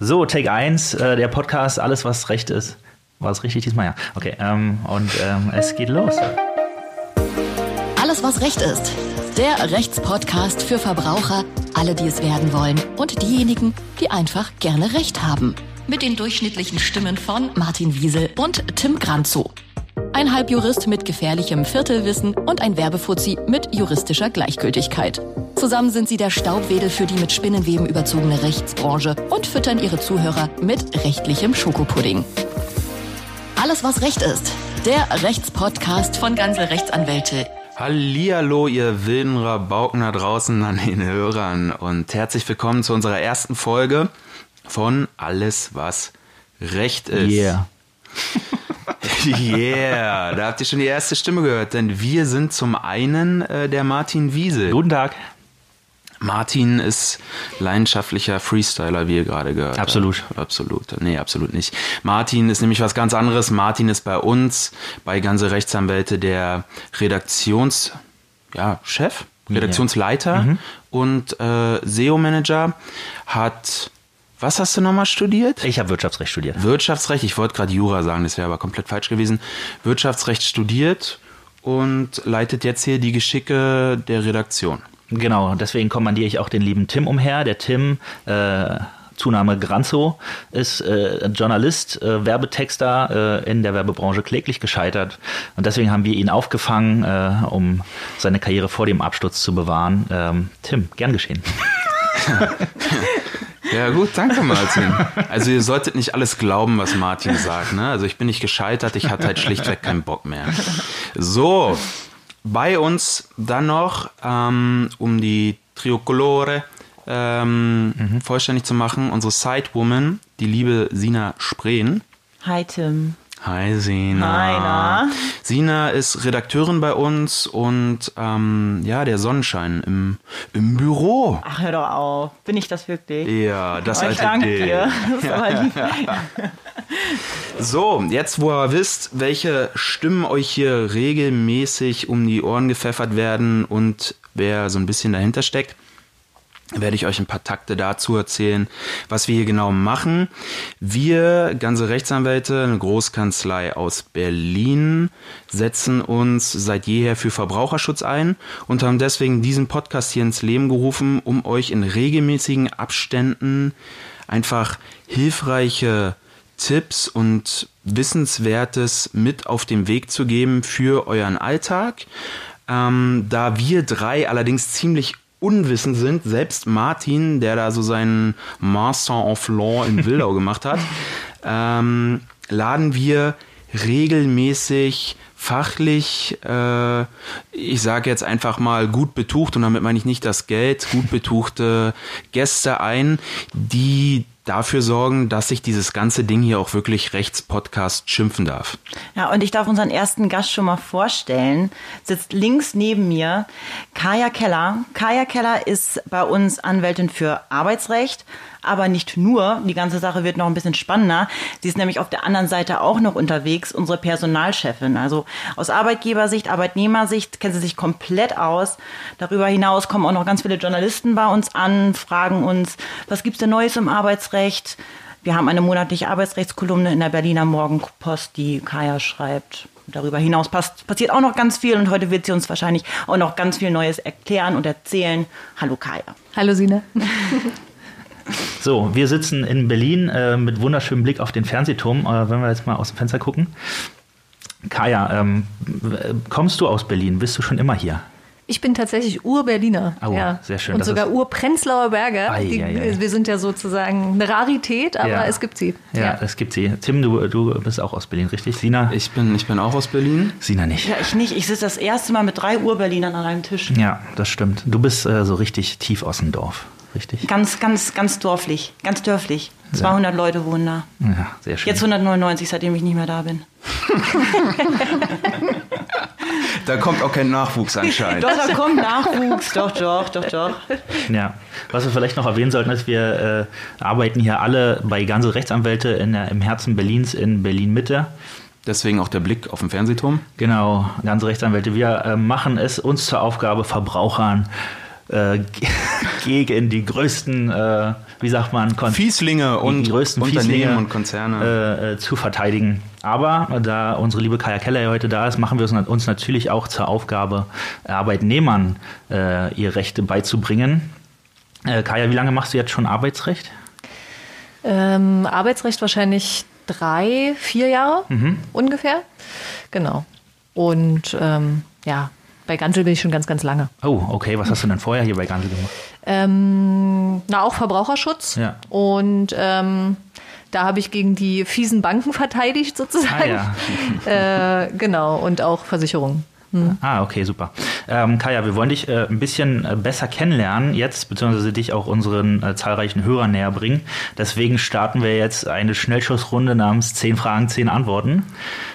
So, Take 1, äh, der Podcast, alles was recht ist. War es richtig diesmal? Ja. Okay, ähm, und ähm, es geht los. Alles, was Recht ist. Der Rechtspodcast für Verbraucher, alle, die es werden wollen und diejenigen, die einfach gerne Recht haben. Mit den durchschnittlichen Stimmen von Martin Wiesel und Tim Granzow. Ein Halbjurist mit gefährlichem Viertelwissen und ein Werbefuzzi mit juristischer Gleichgültigkeit. Zusammen sind sie der Staubwedel für die mit Spinnenweben überzogene Rechtsbranche und füttern ihre Zuhörer mit rechtlichem Schokopudding. Alles, was Recht ist. Der Rechtspodcast von Gansel Rechtsanwälte. Hallihallo, ihr wilden Rabauken da draußen an den Hörern und herzlich willkommen zu unserer ersten Folge von Alles, was Recht ist. Yeah. yeah, da habt ihr schon die erste Stimme gehört, denn wir sind zum einen äh, der Martin Wiesel. Guten Tag. Martin ist leidenschaftlicher Freestyler, wie ihr gerade gehört Absolut. habt. Absolut. Nee, absolut nicht. Martin ist nämlich was ganz anderes. Martin ist bei uns, bei Ganze Rechtsanwälte, der Redaktions, ja, Redaktionsleiter und äh, SEO-Manager, hat, was hast du nochmal studiert? Ich habe Wirtschaftsrecht studiert. Wirtschaftsrecht, ich wollte gerade Jura sagen, das wäre aber komplett falsch gewesen. Wirtschaftsrecht studiert und leitet jetzt hier die Geschicke der Redaktion. Genau, deswegen kommandiere ich auch den lieben Tim umher. Der Tim, äh, Zunahme Granzo, ist äh, Journalist, äh, Werbetexter äh, in der Werbebranche kläglich gescheitert. Und deswegen haben wir ihn aufgefangen, äh, um seine Karriere vor dem Absturz zu bewahren. Ähm, Tim, gern geschehen. Ja gut, danke Martin. Also ihr solltet nicht alles glauben, was Martin sagt. Ne? Also ich bin nicht gescheitert, ich hatte halt schlichtweg keinen Bock mehr. So, bei uns dann noch, ähm, um die Triocolore ähm, vollständig zu machen, unsere Sidewoman, die liebe Sina Spreen. Hi Tim. Hi Sina. Hi, na? Sina ist Redakteurin bei uns und ähm, ja, der Sonnenschein im, im Büro. Ach, hör doch auf. Bin ich das wirklich? Ja, das Oh, ich alte danke dir. Das ist aber lieb. So, jetzt wo ihr wisst, welche Stimmen euch hier regelmäßig um die Ohren gepfeffert werden und wer so ein bisschen dahinter steckt, werde ich euch ein paar Takte dazu erzählen, was wir hier genau machen. Wir, ganze Rechtsanwälte, eine Großkanzlei aus Berlin, setzen uns seit jeher für Verbraucherschutz ein und haben deswegen diesen Podcast hier ins Leben gerufen, um euch in regelmäßigen Abständen einfach hilfreiche Tipps und Wissenswertes mit auf den Weg zu geben für euren Alltag. Ähm, da wir drei allerdings ziemlich unwissend sind, selbst Martin, der da so seinen Master of Law in Wildau gemacht hat, ähm, laden wir regelmäßig fachlich, äh, ich sage jetzt einfach mal gut betucht, und damit meine ich nicht das Geld, gut betuchte Gäste ein, die dafür sorgen, dass sich dieses ganze Ding hier auch wirklich Rechtspodcast schimpfen darf. Ja, und ich darf unseren ersten Gast schon mal vorstellen. Sitzt links neben mir Kaya Keller. Kaya Keller ist bei uns Anwältin für Arbeitsrecht, aber nicht nur. Die ganze Sache wird noch ein bisschen spannender. Sie ist nämlich auf der anderen Seite auch noch unterwegs, unsere Personalchefin. Also aus Arbeitgebersicht, Arbeitnehmersicht kennt sie sich komplett aus. Darüber hinaus kommen auch noch ganz viele Journalisten bei uns an, fragen uns, was gibt's denn Neues im Arbeitsrecht? Wir haben eine monatliche Arbeitsrechtskolumne in der Berliner Morgenpost, die Kaya schreibt. Darüber hinaus passt, passiert auch noch ganz viel und heute wird sie uns wahrscheinlich auch noch ganz viel Neues erklären und erzählen. Hallo Kaya. Hallo Sina. So, wir sitzen in Berlin äh, mit wunderschönem Blick auf den Fernsehturm. Äh, wenn wir jetzt mal aus dem Fenster gucken. Kaya, ähm, kommst du aus Berlin? Bist du schon immer hier? Ich bin tatsächlich Ur-Berliner. Oh, sehr schön. Und Das sogar ist- Ur-Prenzlauer Berger. Ei, Die, ei, ei. Wir sind ja sozusagen eine Rarität, aber Ja. es gibt sie. Ja, es gibt sie. Tim, du, du bist auch aus Berlin, richtig? Sina? Ich bin, ich bin auch aus Berlin. Sina nicht. Ja, ich nicht. Ich sitze das erste Mal mit drei Ur-Berlinern an einem Tisch. Ja, das stimmt. Du bist äh, so richtig tief aus dem Dorf, richtig? Ganz, ganz, ganz dorflich. Ganz dörflich. 200 Leute wohnen da. Ja, sehr schön. Jetzt 199, seitdem ich nicht mehr da bin. Da kommt auch kein Nachwuchs anscheinend. Doch, da kommt Nachwuchs. Doch, doch, doch, doch. Ja, was wir vielleicht noch erwähnen sollten, ist, wir äh, arbeiten hier alle bei ganze Rechtsanwälte in der, im Herzen Berlins in Berlin-Mitte. Deswegen auch der Blick auf den Fernsehturm. Genau, ganze Rechtsanwälte. Wir äh, machen es uns zur Aufgabe, Verbrauchern äh, gegen die größten, äh, wie sagt man, Kon Fieslinge und die größten Unternehmen Fieslinge, und Konzerne. äh, äh, zu verteidigen. Aber da unsere liebe Kaya Keller ja heute da ist, machen wir es uns natürlich auch zur Aufgabe, Arbeitnehmern äh, ihre Rechte beizubringen. Äh, Kaya, wie lange machst du jetzt schon Arbeitsrecht? Ähm, Arbeitsrecht wahrscheinlich drei, vier Jahre ungefähr. Genau. Und ähm, ja, bei Gansel bin ich schon ganz, ganz lange. Oh, okay. Was hast du denn vorher hier bei Gansel gemacht? Ähm, na, auch Verbraucherschutz. Ja. Und ähm, da habe ich gegen die fiesen Banken verteidigt sozusagen. Ah, äh, genau. Und auch Versicherungen. Ah, okay, super. Ähm, Kaya, wir wollen dich äh, ein bisschen äh, besser kennenlernen jetzt, beziehungsweise dich auch unseren äh, zahlreichen Hörern näher bringen. Deswegen starten wir jetzt eine Schnellschussrunde namens 10 Fragen, 10 Antworten.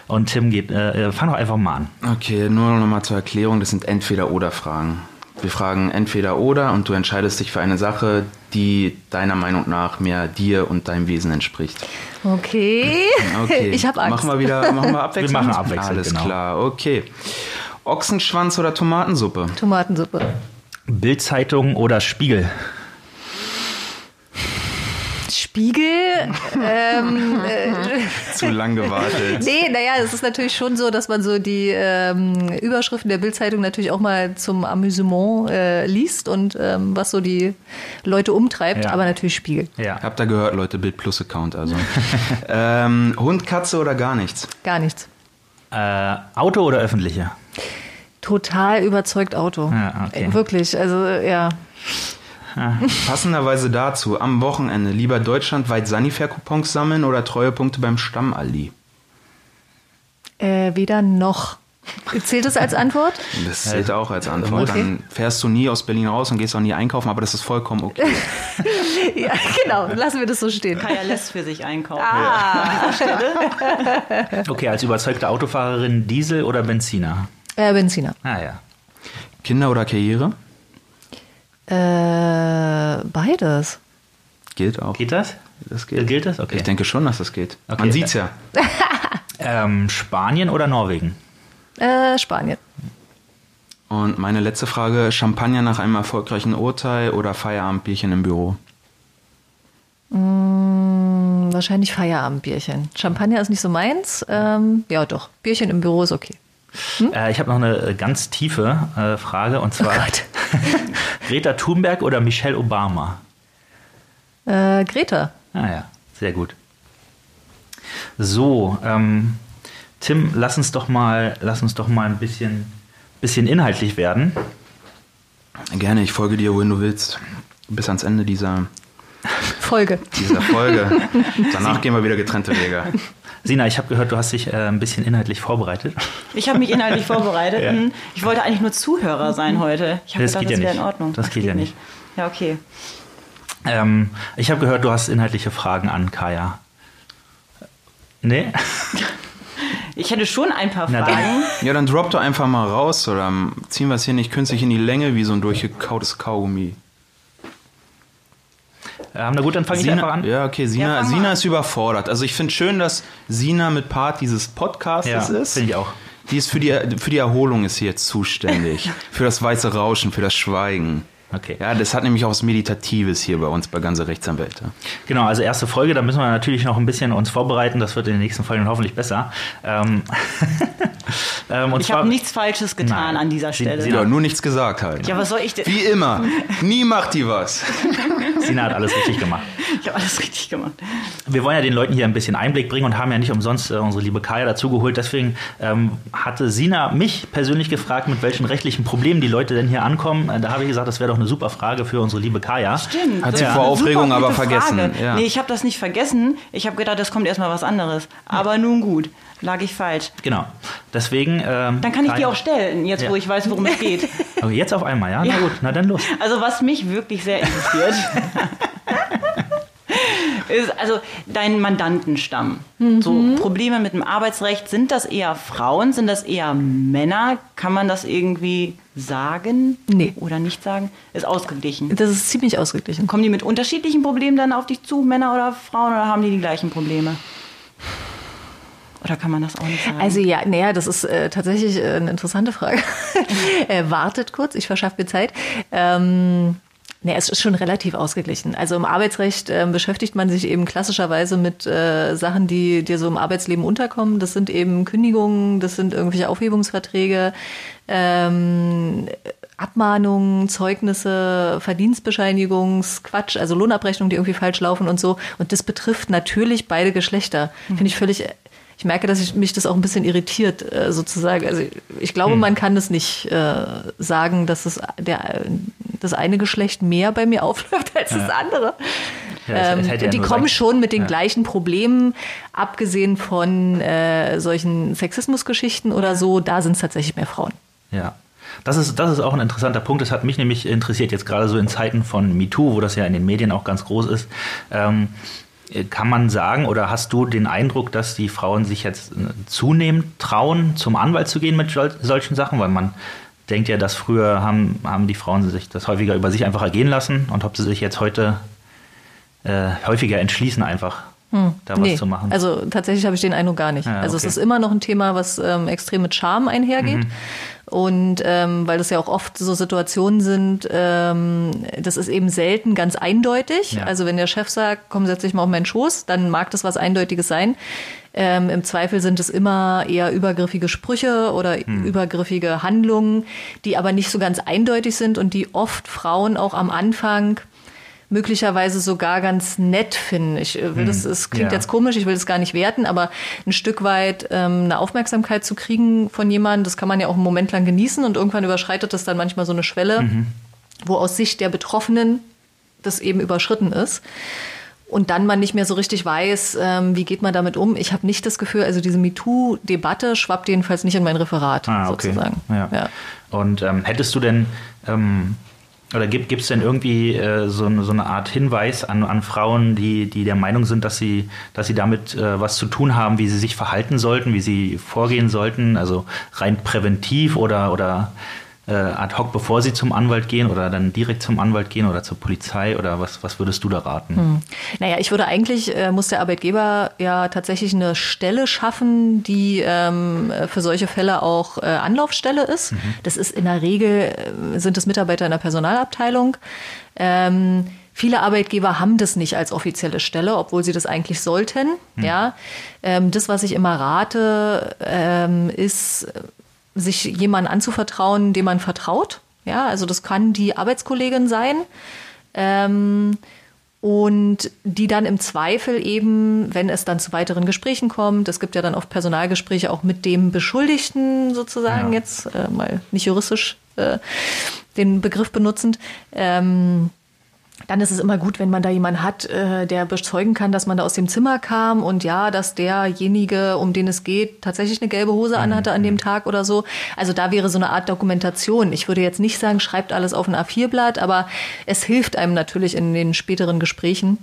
Und Tim geht, äh, äh, fang doch einfach mal an. Okay, nur noch mal zur Erklärung, das sind Entweder-Oder-Fragen. Wir fragen entweder oder und du entscheidest dich für eine Sache, die deiner Meinung nach mehr dir und deinem Wesen entspricht. Okay. Okay. Ich habe Angst. Machen wir wieder, machen wir abwechselnd? machen abwechselnd, Alles genau. klar, okay. Ochsenschwanz oder Tomatensuppe? Tomatensuppe. Bildzeitung oder Spiegel? Spiegel. ähm, Zu lang gewartet. nee, naja, es ist natürlich schon so, dass man so die ähm, Überschriften der Bildzeitung natürlich auch mal zum Amüsement äh, liest und ähm, was so die Leute umtreibt, Ja. aber natürlich Spiegel. Ja. Habt ihr gehört, Leute, Bild Plus Account also. ähm, Hund, Katze oder gar nichts? Gar nichts. Äh, Auto oder öffentliche? Total überzeugt Auto. Ja, okay. Äh, Wirklich, also ja. Passenderweise dazu, am Wochenende lieber deutschlandweit Sanifair-Coupons sammeln oder Treuepunkte beim Stammalli? Äh, weder noch. Zählt das als Antwort? Das zählt auch als Antwort. Okay. Dann fährst du nie aus Berlin raus und gehst auch nie einkaufen, aber das ist vollkommen okay. ja, genau. Lassen wir das so stehen. Kaya lässt für sich einkaufen. Okay, als überzeugte Autofahrerin Diesel oder Benziner? Äh, Benziner. Ah ja. Kinder oder Karriere? Äh, beides. Gilt auch. Geht das? Das geht. Gilt das? Okay. Ich denke schon, dass das geht. Okay. Man sieht's ja. Ähm, Spanien oder Norwegen? Äh, Spanien. Und meine letzte Frage: Champagner nach einem erfolgreichen Urteil oder Feierabendbierchen im Büro? Hm, wahrscheinlich Feierabendbierchen. Champagner ist nicht so meins. Ähm, ja, doch. Bierchen im Büro ist okay. Äh, ich habe noch eine äh, ganz tiefe äh, Frage und zwar Gott. Greta Thunberg oder Michelle Obama? Äh, Greta. Ah ja, sehr gut. So, ähm, Tim, lass uns doch mal, lass uns doch mal ein bisschen, bisschen inhaltlich werden. Gerne, ich folge dir, wohin du willst. Bis ans Ende dieser, Folge. dieser Folge. Danach gehen wir wieder getrennte Wege. Sina, ich habe gehört, du hast dich äh, ein bisschen inhaltlich vorbereitet. Ich habe mich inhaltlich vorbereitet. Ja. Mhm. Ich wollte eigentlich nur Zuhörer sein heute. Ich habe Das gedacht, geht das ja wäre nicht. in Ordnung. Das geht ja nicht. Ja, okay. Ähm, ich habe gehört, du hast inhaltliche Fragen an Kaya. Nee? Ich hätte schon ein paar Na dann. Fragen. Ja, dann drop doch einfach mal raus oder ziehen wir es hier nicht künstlich in die Länge wie so ein durchgekautes Kaugummi. Ähm, na gut, dann fange ich einfach an. Ja, okay, Ja, Sina, mal Sina ist überfordert. Also ich finde schön, dass Sina mit Part dieses Podcasts Ja, ist. finde ich auch. Die ist für die, für die Erholung ist jetzt zuständig. für das weiße Rauschen, für das Schweigen. Okay. Ja, das hat nämlich auch was Meditatives hier bei uns bei ganze Rechtsanwälte. Genau, also erste Folge, da müssen wir natürlich noch ein bisschen uns vorbereiten. Das wird in den nächsten Folgen hoffentlich besser. Ähm, ähm, und Ich habe nichts Falsches getan Nein. an dieser Sie- Stelle. Sie- Ja, nur nichts gesagt halt. ja, was soll ich denn? Wie immer. Nie macht die was. Sina hat alles richtig gemacht. Ich habe alles richtig gemacht. Wir wollen ja den Leuten hier ein bisschen Einblick bringen und haben ja nicht umsonst äh, unsere liebe Kaya dazugeholt. Deswegen ähm, hatte Sina mich persönlich gefragt, mit welchen rechtlichen Problemen die Leute denn hier ankommen. Äh, da habe ich gesagt, das wäre doch eine super Frage für unsere liebe Kaya. Stimmt. Hat sie vor eine Aufregung aber vergessen, ja. Nee, ich habe das nicht vergessen. Ich habe gedacht, es kommt erstmal was anderes. Aber nun gut, lag ich falsch. Genau. Deswegen. Ähm, Dann kann ich Kaya- die auch stellen, jetzt Ja. wo ich weiß, worum es geht. Okay, jetzt auf einmal, ja? Ja. Na gut, na dann los. Also was mich wirklich sehr interessiert, also dein Mandantenstamm. So Probleme mit dem Arbeitsrecht, sind das eher Frauen, sind das eher Männer? Kann man das irgendwie sagen? Nee. Oder nicht sagen? Ist ausgeglichen. Das ist ziemlich ausgeglichen. Kommen die mit unterschiedlichen Problemen dann auf dich zu, Männer oder Frauen, oder haben die die gleichen Probleme? Oder kann man das auch nicht sagen? Also ja, naja, das ist äh, tatsächlich äh, eine interessante Frage. äh, wartet kurz, ich verschaffe mir Zeit. Ähm, Nee, es ist schon relativ ausgeglichen. Also im Arbeitsrecht äh, beschäftigt man sich eben klassischerweise mit äh, Sachen, die dir so im Arbeitsleben unterkommen. Das sind eben Kündigungen, das sind irgendwelche Aufhebungsverträge, ähm, Abmahnungen, Zeugnisse, Verdienstbescheinigungsquatsch, also Lohnabrechnungen, die irgendwie falsch laufen und so. Und das betrifft natürlich beide Geschlechter. Mhm. Finde ich völlig ich merke, dass ich, mich das auch ein bisschen irritiert, äh, sozusagen. Also ich glaube, hm. man kann das nicht äh, sagen, dass es der, das eine Geschlecht mehr bei mir aufläuft als ja. das andere. Ja, ähm, ja die kommen schon mit den gleichen Problemen, abgesehen von äh, solchen Sexismusgeschichten oder so, da sind es tatsächlich mehr Frauen. Ja. Das ist, das ist auch ein interessanter Punkt. Das hat mich nämlich interessiert, jetzt gerade so in Zeiten von MeToo, wo das ja in den Medien auch ganz groß ist. Ähm, kann man sagen oder hast du den Eindruck, dass die Frauen sich jetzt äh, zunehmend trauen, zum Anwalt zu gehen mit solchen Sachen? Weil man denkt ja, dass früher haben, haben die Frauen sich das häufiger über sich einfach ergehen lassen und ob sie sich jetzt heute äh, häufiger entschließen, einfach hm. da was nee. zu machen. Also tatsächlich habe ich den Eindruck gar nicht. Ja, also okay. es ist immer noch ein Thema, was ähm, extrem mit Charme einhergeht. Mhm. Und ähm, weil das ja auch oft so Situationen sind, ähm, das ist eben selten ganz eindeutig. Ja. Also wenn der Chef sagt, komm, setz dich mal auf meinen Schoß, dann mag das was Eindeutiges sein. Ähm, Im Zweifel sind es immer eher übergriffige Sprüche oder hm. übergriffige Handlungen, die aber nicht so ganz eindeutig sind und die oft Frauen auch am Anfang möglicherweise sogar ganz nett finden. Ich äh, will das, hm, es klingt ja. jetzt komisch, ich will das gar nicht werten, aber ein Stück weit ähm, eine Aufmerksamkeit zu kriegen von jemandem, das kann man ja auch einen Moment lang genießen und irgendwann überschreitet das dann manchmal so eine Schwelle, mhm. wo aus Sicht der Betroffenen das eben überschritten ist und dann man nicht mehr so richtig weiß, ähm, wie geht man damit um. Ich habe nicht das Gefühl, also diese MeToo-Debatte schwappt jedenfalls nicht in mein Referat ah, okay. sozusagen. Ja. ja. Und ähm, hättest du denn ähm, oder gibt es denn irgendwie äh, so, so, eine Art Hinweis an, an Frauen, die, die der Meinung sind, dass sie, dass sie damit äh, was zu tun haben, wie sie sich verhalten sollten, wie sie vorgehen sollten, also rein präventiv oder, oder äh, ad hoc, bevor sie zum Anwalt gehen oder dann direkt zum Anwalt gehen oder zur Polizei oder was, was würdest du da raten? Hm. Naja, ich würde eigentlich, äh, muss der Arbeitgeber ja tatsächlich eine Stelle schaffen, die ähm, für solche Fälle auch äh, Anlaufstelle ist. Mhm. Das ist in der Regel, äh, sind es Mitarbeiter in der Personalabteilung. Ähm, Viele Arbeitgeber haben das nicht als offizielle Stelle, obwohl sie das eigentlich sollten. Hm. Ja, ähm, das, was ich immer rate, ähm, ist sich jemandem anzuvertrauen, dem man vertraut. Ja, also das kann die Arbeitskollegin sein. Ähm, und die dann im Zweifel eben, wenn es dann zu weiteren Gesprächen kommt, es gibt ja dann oft Personalgespräche auch mit dem Beschuldigten sozusagen ja. jetzt, äh, mal nicht juristisch äh, den Begriff benutzend, ähm, dann ist es immer gut, wenn man da jemanden hat, äh, der bezeugen kann, dass man da aus dem Zimmer kam und ja, dass derjenige, um den es geht, tatsächlich eine gelbe Hose anhatte an dem mhm. Tag oder so. Also da wäre so eine Art Dokumentation. Ich würde jetzt nicht sagen, schreibt alles auf ein A4-Blatt, aber es hilft einem natürlich in den späteren Gesprächen.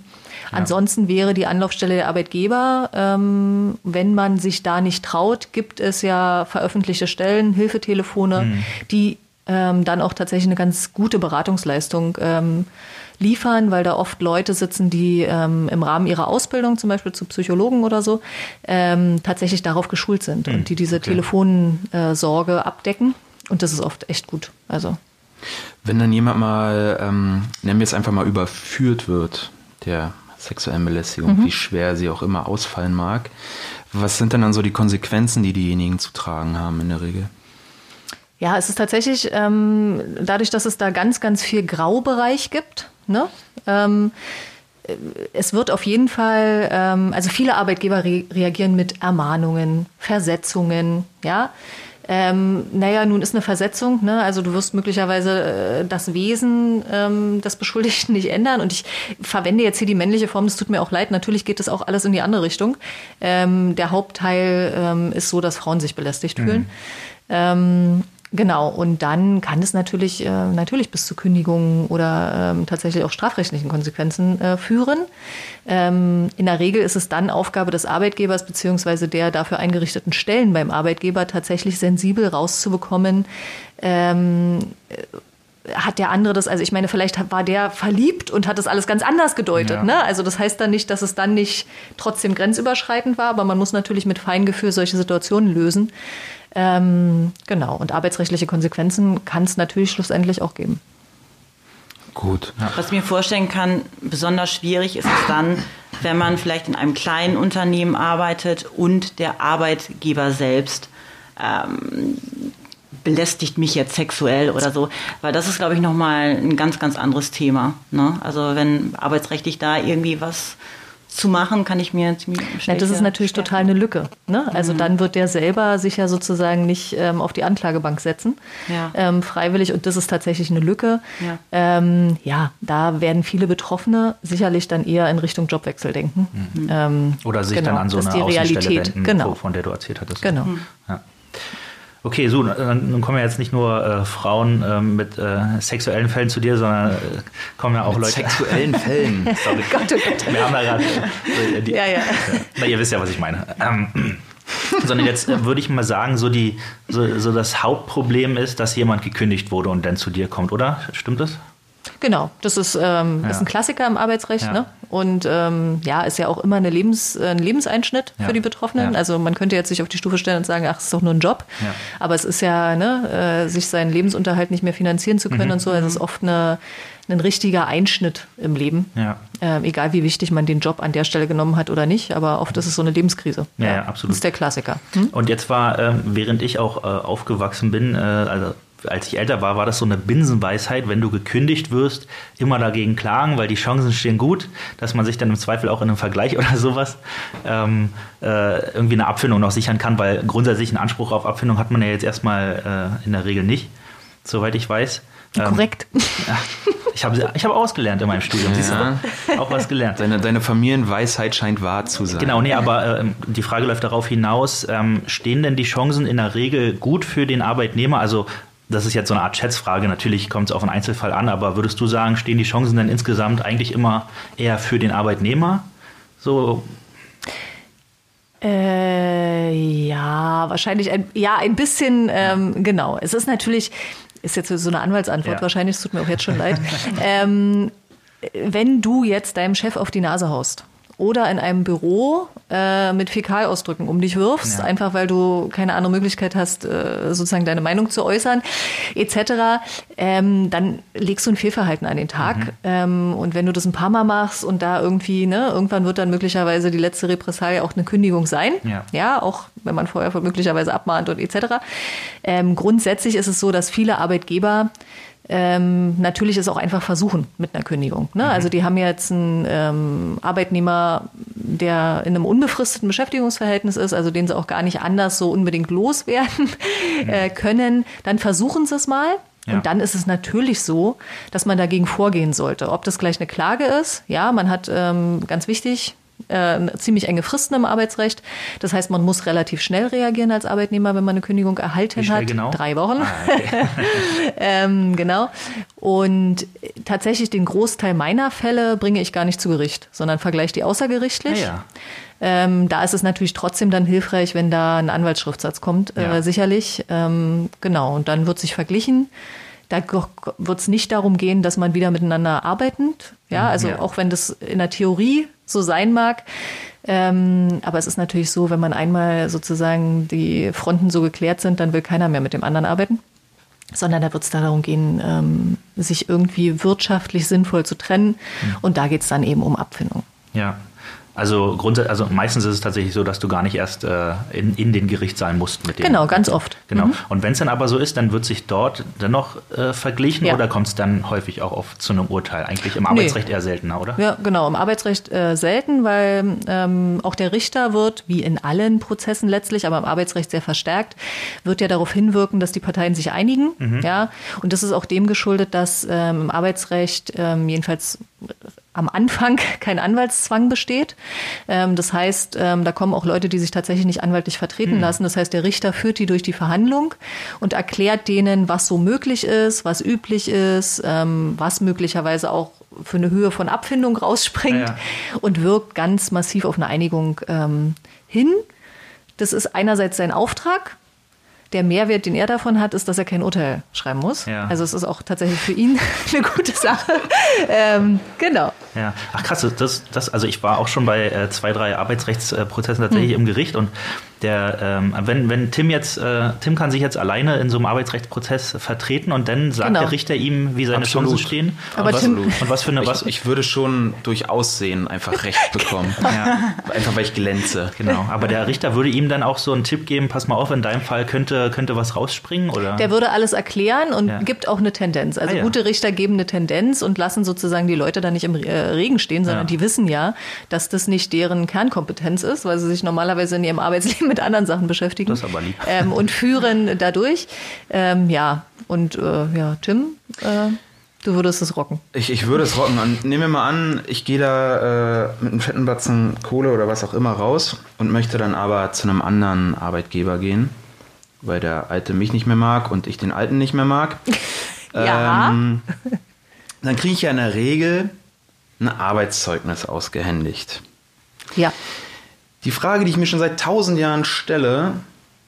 Ja. Ansonsten wäre die Anlaufstelle der Arbeitgeber, ähm, wenn man sich da nicht traut, gibt es ja veröffentlichte Stellen, Hilfetelefone, mhm. die ähm, dann auch tatsächlich eine ganz gute Beratungsleistung ähm, liefern, weil da oft Leute sitzen, die ähm, im Rahmen ihrer Ausbildung, zum Beispiel zu Psychologen oder so, ähm, tatsächlich darauf geschult sind mhm. und die diese okay. Telefonsorge abdecken. Und das ist oft echt gut. Also. Wenn dann jemand mal, ähm, nennen wir es einfach mal, überführt wird, der sexuellen Belästigung, mhm. wie schwer sie auch immer ausfallen mag, was sind denn dann so die Konsequenzen, die diejenigen zu tragen haben in der Regel? Ja, es ist tatsächlich ähm, dadurch, dass es da ganz, ganz viel Graubereich gibt, Ne? Ähm, es wird auf jeden Fall, ähm, also viele Arbeitgeber re reagieren mit Ermahnungen, Versetzungen, ja. Ähm, naja, nun ist eine Versetzung, ne? also du wirst möglicherweise äh, das Wesen ähm, des Beschuldigten nicht ändern. Und ich verwende jetzt hier die männliche Form, das tut mir auch leid, natürlich geht das auch alles in die andere Richtung. Ähm, der Hauptteil ähm, ist so, dass Frauen sich belästigt mhm. fühlen. Genau, und dann kann es natürlich, äh, natürlich bis zu Kündigungen oder ähm, tatsächlich auch strafrechtlichen Konsequenzen äh, führen. Ähm, in der Regel ist es dann Aufgabe des Arbeitgebers beziehungsweise der dafür eingerichteten Stellen beim Arbeitgeber tatsächlich sensibel rauszubekommen, ähm, hat der andere das, also ich meine, vielleicht war der verliebt und hat das alles ganz anders gedeutet. Ja. Ne? Also das heißt dann nicht, dass es dann nicht trotzdem grenzüberschreitend war, aber man muss natürlich mit Feingefühl solche Situationen lösen. Ähm, genau, und arbeitsrechtliche Konsequenzen kann es natürlich schlussendlich auch geben. Gut. Was ich mir vorstellen kann, besonders schwierig ist es dann, wenn man vielleicht in einem kleinen Unternehmen arbeitet und der Arbeitgeber selbst ähm, belästigt mich jetzt sexuell oder so, weil das ist, glaube ich, nochmal ein ganz, ganz anderes Thema. Ne? Also wenn arbeitsrechtlich da irgendwie was zu machen, kann ich mir ziemlich Ja, das ist natürlich total eine Lücke. Ne? Also dann wird der selber sich ja sozusagen nicht ähm, auf die Anklagebank setzen, Ja. ähm, freiwillig. Und das ist tatsächlich eine Lücke. Ja. Ähm, ja, da werden viele Betroffene sicherlich dann eher in Richtung Jobwechsel denken. Ähm, Oder sich genau, dann an so eine Außenstelle Realität. wenden, Genau. wo- von der du erzählt hattest. Genau. Ja. Okay, so, dann nun kommen ja jetzt nicht nur äh, Frauen ähm, mit äh, sexuellen Fällen zu dir, sondern äh, kommen ja auch Mit Leute. sexuellen Fällen. Sorry. Gott, oh Gott. Wir haben da gerade. äh, die- Ja, ja. Na, ihr wisst ja, was ich meine. Ähm, sondern jetzt äh, würde ich mal sagen, so, die, so, so das Hauptproblem ist, dass jemand gekündigt wurde und dann zu dir kommt, oder? Stimmt das? Genau, das ist, ähm, Ja. ist ein Klassiker im Arbeitsrecht. Ja. Ne? Und ähm, ja, ist ja auch immer eine Lebens, äh, ein Lebenseinschnitt Ja. für die Betroffenen. Also man könnte jetzt sich auf die Stufe stellen und sagen, ach, es ist doch nur ein Job. Aber es ist ja, ne, äh, sich seinen Lebensunterhalt nicht mehr finanzieren zu können Mhm. und so. Also es ist oft eine, ein richtiger Einschnitt im Leben. Ja. Ähm, egal wie wichtig man den Job an der Stelle genommen hat oder nicht, aber oft ist es so eine Lebenskrise. Ja, absolut. Das ist der Klassiker. Hm? Und jetzt war, ähm, während ich auch äh, aufgewachsen bin, äh, also als ich älter war, war das so eine Binsenweisheit, wenn du gekündigt wirst, immer dagegen klagen, weil die Chancen stehen gut, dass man sich dann im Zweifel auch in einem Vergleich oder sowas ähm, äh, irgendwie eine Abfindung noch sichern kann, weil grundsätzlich einen Anspruch auf Abfindung hat man ja jetzt erstmal äh, in der Regel nicht, soweit ich weiß. Ähm, Korrekt. ja, ich habe ich hab ausgelernt in meinem Studium, Ja. Auch was gelernt. Deine, deine Familienweisheit scheint wahr zu sein. Genau, nee, aber ähm, die Frage läuft darauf hinaus, ähm, stehen denn die Chancen in der Regel gut für den Arbeitnehmer? Also das ist jetzt so eine Art Schätzfrage, natürlich kommt es auf einen Einzelfall an, aber würdest du sagen, stehen die Chancen denn insgesamt eigentlich immer eher für den Arbeitnehmer? So, Äh, ja, wahrscheinlich ein, ja, ein bisschen, ähm, genau. Es ist natürlich, ist jetzt so eine Anwaltsantwort Ja. wahrscheinlich, es tut mir auch jetzt schon leid. ähm, wenn du jetzt deinem Chef auf die Nase haust oder in einem Büro äh, mit Fäkalausdrücken um dich wirfst, Ja. einfach weil du keine andere Möglichkeit hast, äh, sozusagen deine Meinung zu äußern, etc., ähm, dann legst du ein Fehlverhalten an den Tag. Mhm. Ähm, und wenn du das ein paar Mal machst und da irgendwie, ne, irgendwann wird dann möglicherweise die letzte Repressalie auch eine Kündigung sein. Ja. Ja, auch wenn man vorher möglicherweise abmahnt und etc. Ähm, grundsätzlich ist es so, dass viele Arbeitgeber ähm, natürlich es auch einfach versuchen mit einer Kündigung. Ne? Also die haben jetzt einen ähm, Arbeitnehmer, der in einem unbefristeten Beschäftigungsverhältnis ist, also den sie auch gar nicht anders so unbedingt loswerden äh, können. Dann versuchen sie es mal. Ja. Und dann ist es natürlich so, dass man dagegen vorgehen sollte. Ob das gleich eine Klage ist, ja, man hat ähm, ganz wichtig äh, ziemlich enge Fristen im Arbeitsrecht. Das heißt, man muss relativ schnell reagieren als Arbeitnehmer, wenn man eine Kündigung erhalten hat. genau? Drei Wochen. Ah, okay. ähm, genau. Und tatsächlich den Großteil meiner Fälle bringe ich gar nicht zu Gericht, sondern vergleiche die außergerichtlich. Ja, ja. Ähm, da ist es natürlich trotzdem dann hilfreich, wenn da ein Anwaltsschriftsatz kommt, Ja. äh, sicherlich. Ähm, genau, und dann wird sich verglichen. Da wird es nicht darum gehen, dass man wieder miteinander arbeitet. Ja, also Ja. auch wenn das in der Theorie so sein mag. Ähm, aber es ist natürlich so, wenn man einmal sozusagen die Fronten so geklärt sind, dann will keiner mehr mit dem anderen arbeiten. Sondern da wird es darum gehen, ähm, sich irgendwie wirtschaftlich sinnvoll zu trennen. Mhm. Und da geht es dann eben um Abfindung. ja. Also, grundsätzlich, also meistens ist es tatsächlich so, dass du gar nicht erst äh, in, in den Gerichtssaal musst mit dem. Genau, ganz oft. Genau. Mhm. Und wenn es dann aber so ist, dann wird sich dort dennoch äh, verglichen Ja. oder kommt es dann häufig auch auf, zu einem Urteil? Eigentlich im Arbeitsrecht eher seltener, oder? Ja, genau. Im Arbeitsrecht äh, selten, weil ähm, auch der Richter wird, wie in allen Prozessen letztlich, aber im Arbeitsrecht sehr verstärkt, wird ja darauf hinwirken, dass die Parteien sich einigen. Ja, und das ist auch dem geschuldet, dass ähm, im Arbeitsrecht ähm, jedenfalls am Anfang kein Anwaltszwang besteht. Ähm, das heißt, ähm, da kommen auch Leute, die sich tatsächlich nicht anwaltlich vertreten lassen. Das heißt, der Richter führt die durch die Verhandlung und erklärt denen, was so möglich ist, was üblich ist, ähm, was möglicherweise auch für eine Höhe von Abfindung rausspringt Ja. und wirkt ganz massiv auf eine Einigung hin. Das ist einerseits sein Auftrag. Der Mehrwert, den er davon hat, ist, dass er kein Urteil schreiben muss. Ja. Also es ist auch tatsächlich für ihn eine gute Sache. ähm, genau. Ja, ach krass, das, das, also ich war auch schon bei äh, zwei, drei Arbeitsrechtsprozessen tatsächlich Hm. im Gericht und der, ähm, wenn, wenn Tim jetzt, äh, Tim kann sich jetzt alleine in so einem Arbeitsrechtsprozess vertreten und dann sagt Genau. der Richter ihm, wie seine Absolut. Chancen stehen. Aber und was, Tim- und was für eine, was, Ich, ich würde schon durch Aussehen einfach Recht bekommen. ja, Einfach weil ich glänze. genau. Aber der Richter würde ihm dann auch so einen Tipp geben, pass mal auf, in deinem Fall könnte, könnte was rausspringen oder? Der würde alles erklären und Ja. gibt auch eine Tendenz. Also Ah, ja. gute Richter geben eine Tendenz und lassen sozusagen die Leute da nicht im äh, Regen stehen, sondern Ja. die wissen ja, dass das nicht deren Kernkompetenz ist, weil sie sich normalerweise in ihrem Arbeitsleben mit anderen Sachen beschäftigen. Das ist aber lieb. Ähm, und führen dadurch. Ähm, ja, und äh, ja, Tim, äh, du würdest es rocken. Ich, ich würde es rocken. Und nehmen wir mal an, ich gehe da äh, mit einem fetten Batzen Kohle oder was auch immer raus und möchte dann aber zu einem anderen Arbeitgeber gehen, weil der Alte mich nicht mehr mag und ich den Alten nicht mehr mag. Ja. Ähm, dann kriege ich ja in der Regel ein Arbeitszeugnis ausgehändigt. Ja. Die Frage, die ich mir schon seit tausend Jahren stelle,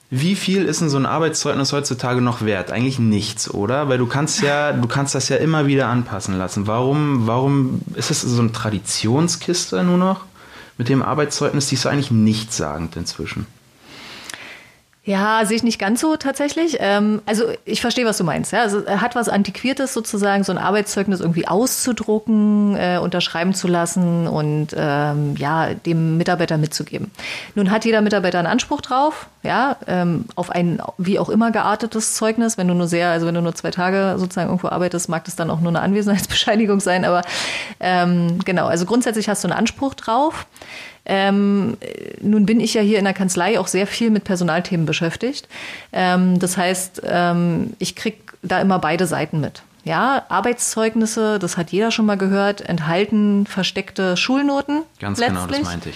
wie viel ist denn so ein Arbeitszeugnis heutzutage noch wert? Eigentlich nichts, oder? Weil du kannst ja, du kannst das ja immer wieder anpassen lassen. Warum, warum ist es so eine Traditionskiste nur noch? Mit dem Arbeitszeugnis, die ist eigentlich nichtssagend inzwischen. Ja, sehe ich nicht ganz so tatsächlich. Ähm, also ich verstehe, was du meinst. Ja? Also er hat was Antiquiertes sozusagen, so ein Arbeitszeugnis irgendwie auszudrucken, äh, unterschreiben zu lassen und ähm, ja dem Mitarbeiter mitzugeben. Nun hat jeder Mitarbeiter einen Anspruch drauf, ja, ähm, auf ein wie auch immer geartetes Zeugnis. Wenn du nur sehr, also wenn du nur zwei Tage sozusagen irgendwo arbeitest, mag das dann auch nur eine Anwesenheitsbescheinigung sein. Aber ähm, genau, also grundsätzlich hast du einen Anspruch drauf. Ähm, nun bin ich ja hier in der Kanzlei auch sehr viel mit Personalthemen beschäftigt. Ähm, das heißt, ähm, ich krieg da immer beide Seiten mit. Ja, Arbeitszeugnisse, das hat jeder schon mal gehört, enthalten versteckte Schulnoten. Ganz genau, das letztlich, meinte ich.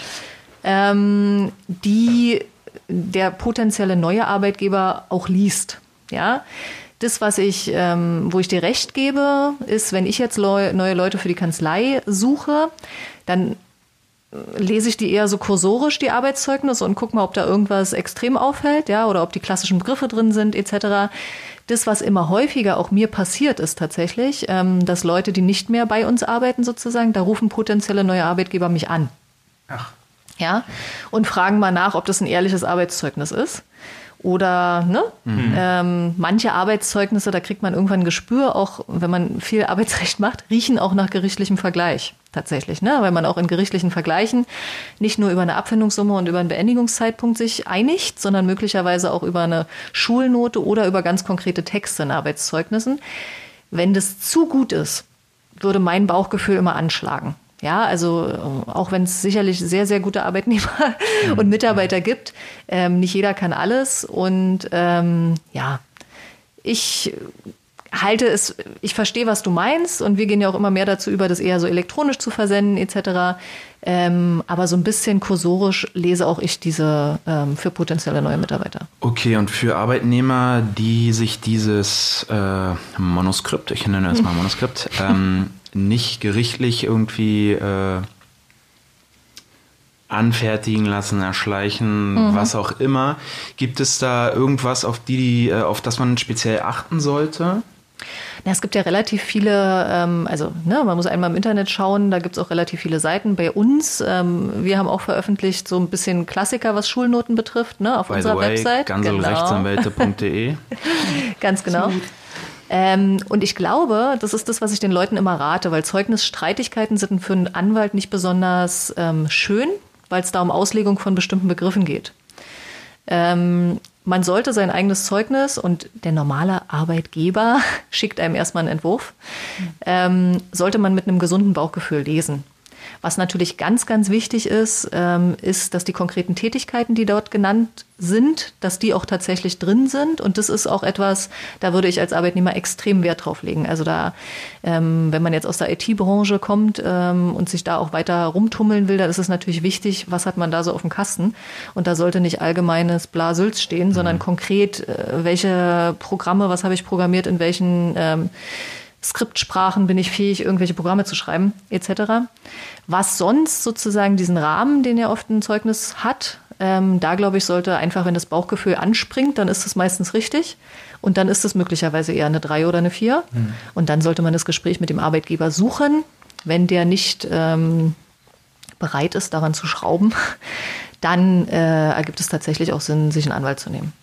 Ähm, die der potenzielle neue Arbeitgeber auch liest. Ja, das, was ich, ähm, wo ich dir recht gebe, ist, wenn ich jetzt leu neue Leute für die Kanzlei suche, dann lese ich die eher so kursorisch, die Arbeitszeugnisse, und gucke mal, ob da irgendwas extrem auffällt, ja, oder ob die klassischen Begriffe drin sind, etc. Das, was immer häufiger auch mir passiert, ist tatsächlich, ähm, dass Leute, die nicht mehr bei uns arbeiten, sozusagen, da rufen potenzielle neue Arbeitgeber mich an. Ach. Ja, und fragen mal nach, ob das ein ehrliches Arbeitszeugnis ist. Oder ne? Ähm, manche Arbeitszeugnisse, da kriegt man irgendwann ein Gespür, auch wenn man viel Arbeitsrecht macht, riechen auch nach gerichtlichem Vergleich tatsächlich, ne? weil man auch in gerichtlichen Vergleichen nicht nur über eine Abfindungssumme und über einen Beendigungszeitpunkt sich einigt, sondern möglicherweise auch über eine Schulnote oder über ganz konkrete Texte in Arbeitszeugnissen. Wenn das zu gut ist, würde mein Bauchgefühl immer anschlagen. Ja, also äh, auch wenn es sicherlich sehr, sehr gute Arbeitnehmer und Mitarbeiter gibt, ähm, nicht jeder kann alles. Und ähm, ja, ich halte es, ich verstehe, was du meinst und wir gehen ja auch immer mehr dazu über, das eher so elektronisch zu versenden etc. Ähm, aber so ein bisschen kursorisch lese auch ich diese ähm, für potenzielle neue Mitarbeiter. Okay, und für Arbeitnehmer, die sich dieses äh, Manuskript, ich nenne es mal Manuskript, ähm, nicht gerichtlich irgendwie äh, anfertigen lassen, erschleichen, was auch immer, gibt es da irgendwas, auf die, äh, auf das man speziell achten sollte? Na, es gibt ja relativ viele, ähm, also ne, man muss einmal im Internet schauen, da gibt es auch relativ viele Seiten. Bei uns, ähm, wir haben auch veröffentlicht so ein bisschen Klassiker, was Schulnoten betrifft, ne, auf By unserer the way, Website. ganselrechtsanwälte.de. Ganz genau. Ähm, und ich glaube, das ist das, was ich den Leuten immer rate, weil Zeugnisstreitigkeiten sind für einen Anwalt nicht besonders ähm, schön, weil es da um Auslegung von bestimmten Begriffen geht. Ähm, man sollte sein eigenes Zeugnis und der normale Arbeitgeber schickt einem erstmal einen Entwurf, ähm, sollte man mit einem gesunden Bauchgefühl lesen. Was natürlich ganz, ganz wichtig ist, ähm, ist, dass die konkreten Tätigkeiten, die dort genannt sind, dass die auch tatsächlich drin sind. Und das ist auch etwas, da würde ich als Arbeitnehmer extrem Wert drauf legen. Also da, ähm, wenn man jetzt aus der IT-Branche kommt ähm, und sich da auch weiter rumtummeln will, dann ist es natürlich wichtig, was hat man da so auf dem Kasten. Und da sollte nicht allgemeines Blasülz stehen, sondern konkret, äh, welche Programme, was habe ich programmiert, in welchen ähm, Skriptsprachen bin ich fähig, irgendwelche Programme zu schreiben, etc. Was sonst sozusagen diesen Rahmen, den ja oft ein Zeugnis hat, Ähm, da glaube ich, sollte einfach, wenn das Bauchgefühl anspringt, dann ist es meistens richtig. Und dann ist es möglicherweise eher eine 3 oder eine 4. Mhm. Und dann sollte man das Gespräch mit dem Arbeitgeber suchen. Wenn der nicht ähm, bereit ist, daran zu schrauben, dann äh, ergibt es tatsächlich auch Sinn, sich einen Anwalt zu nehmen.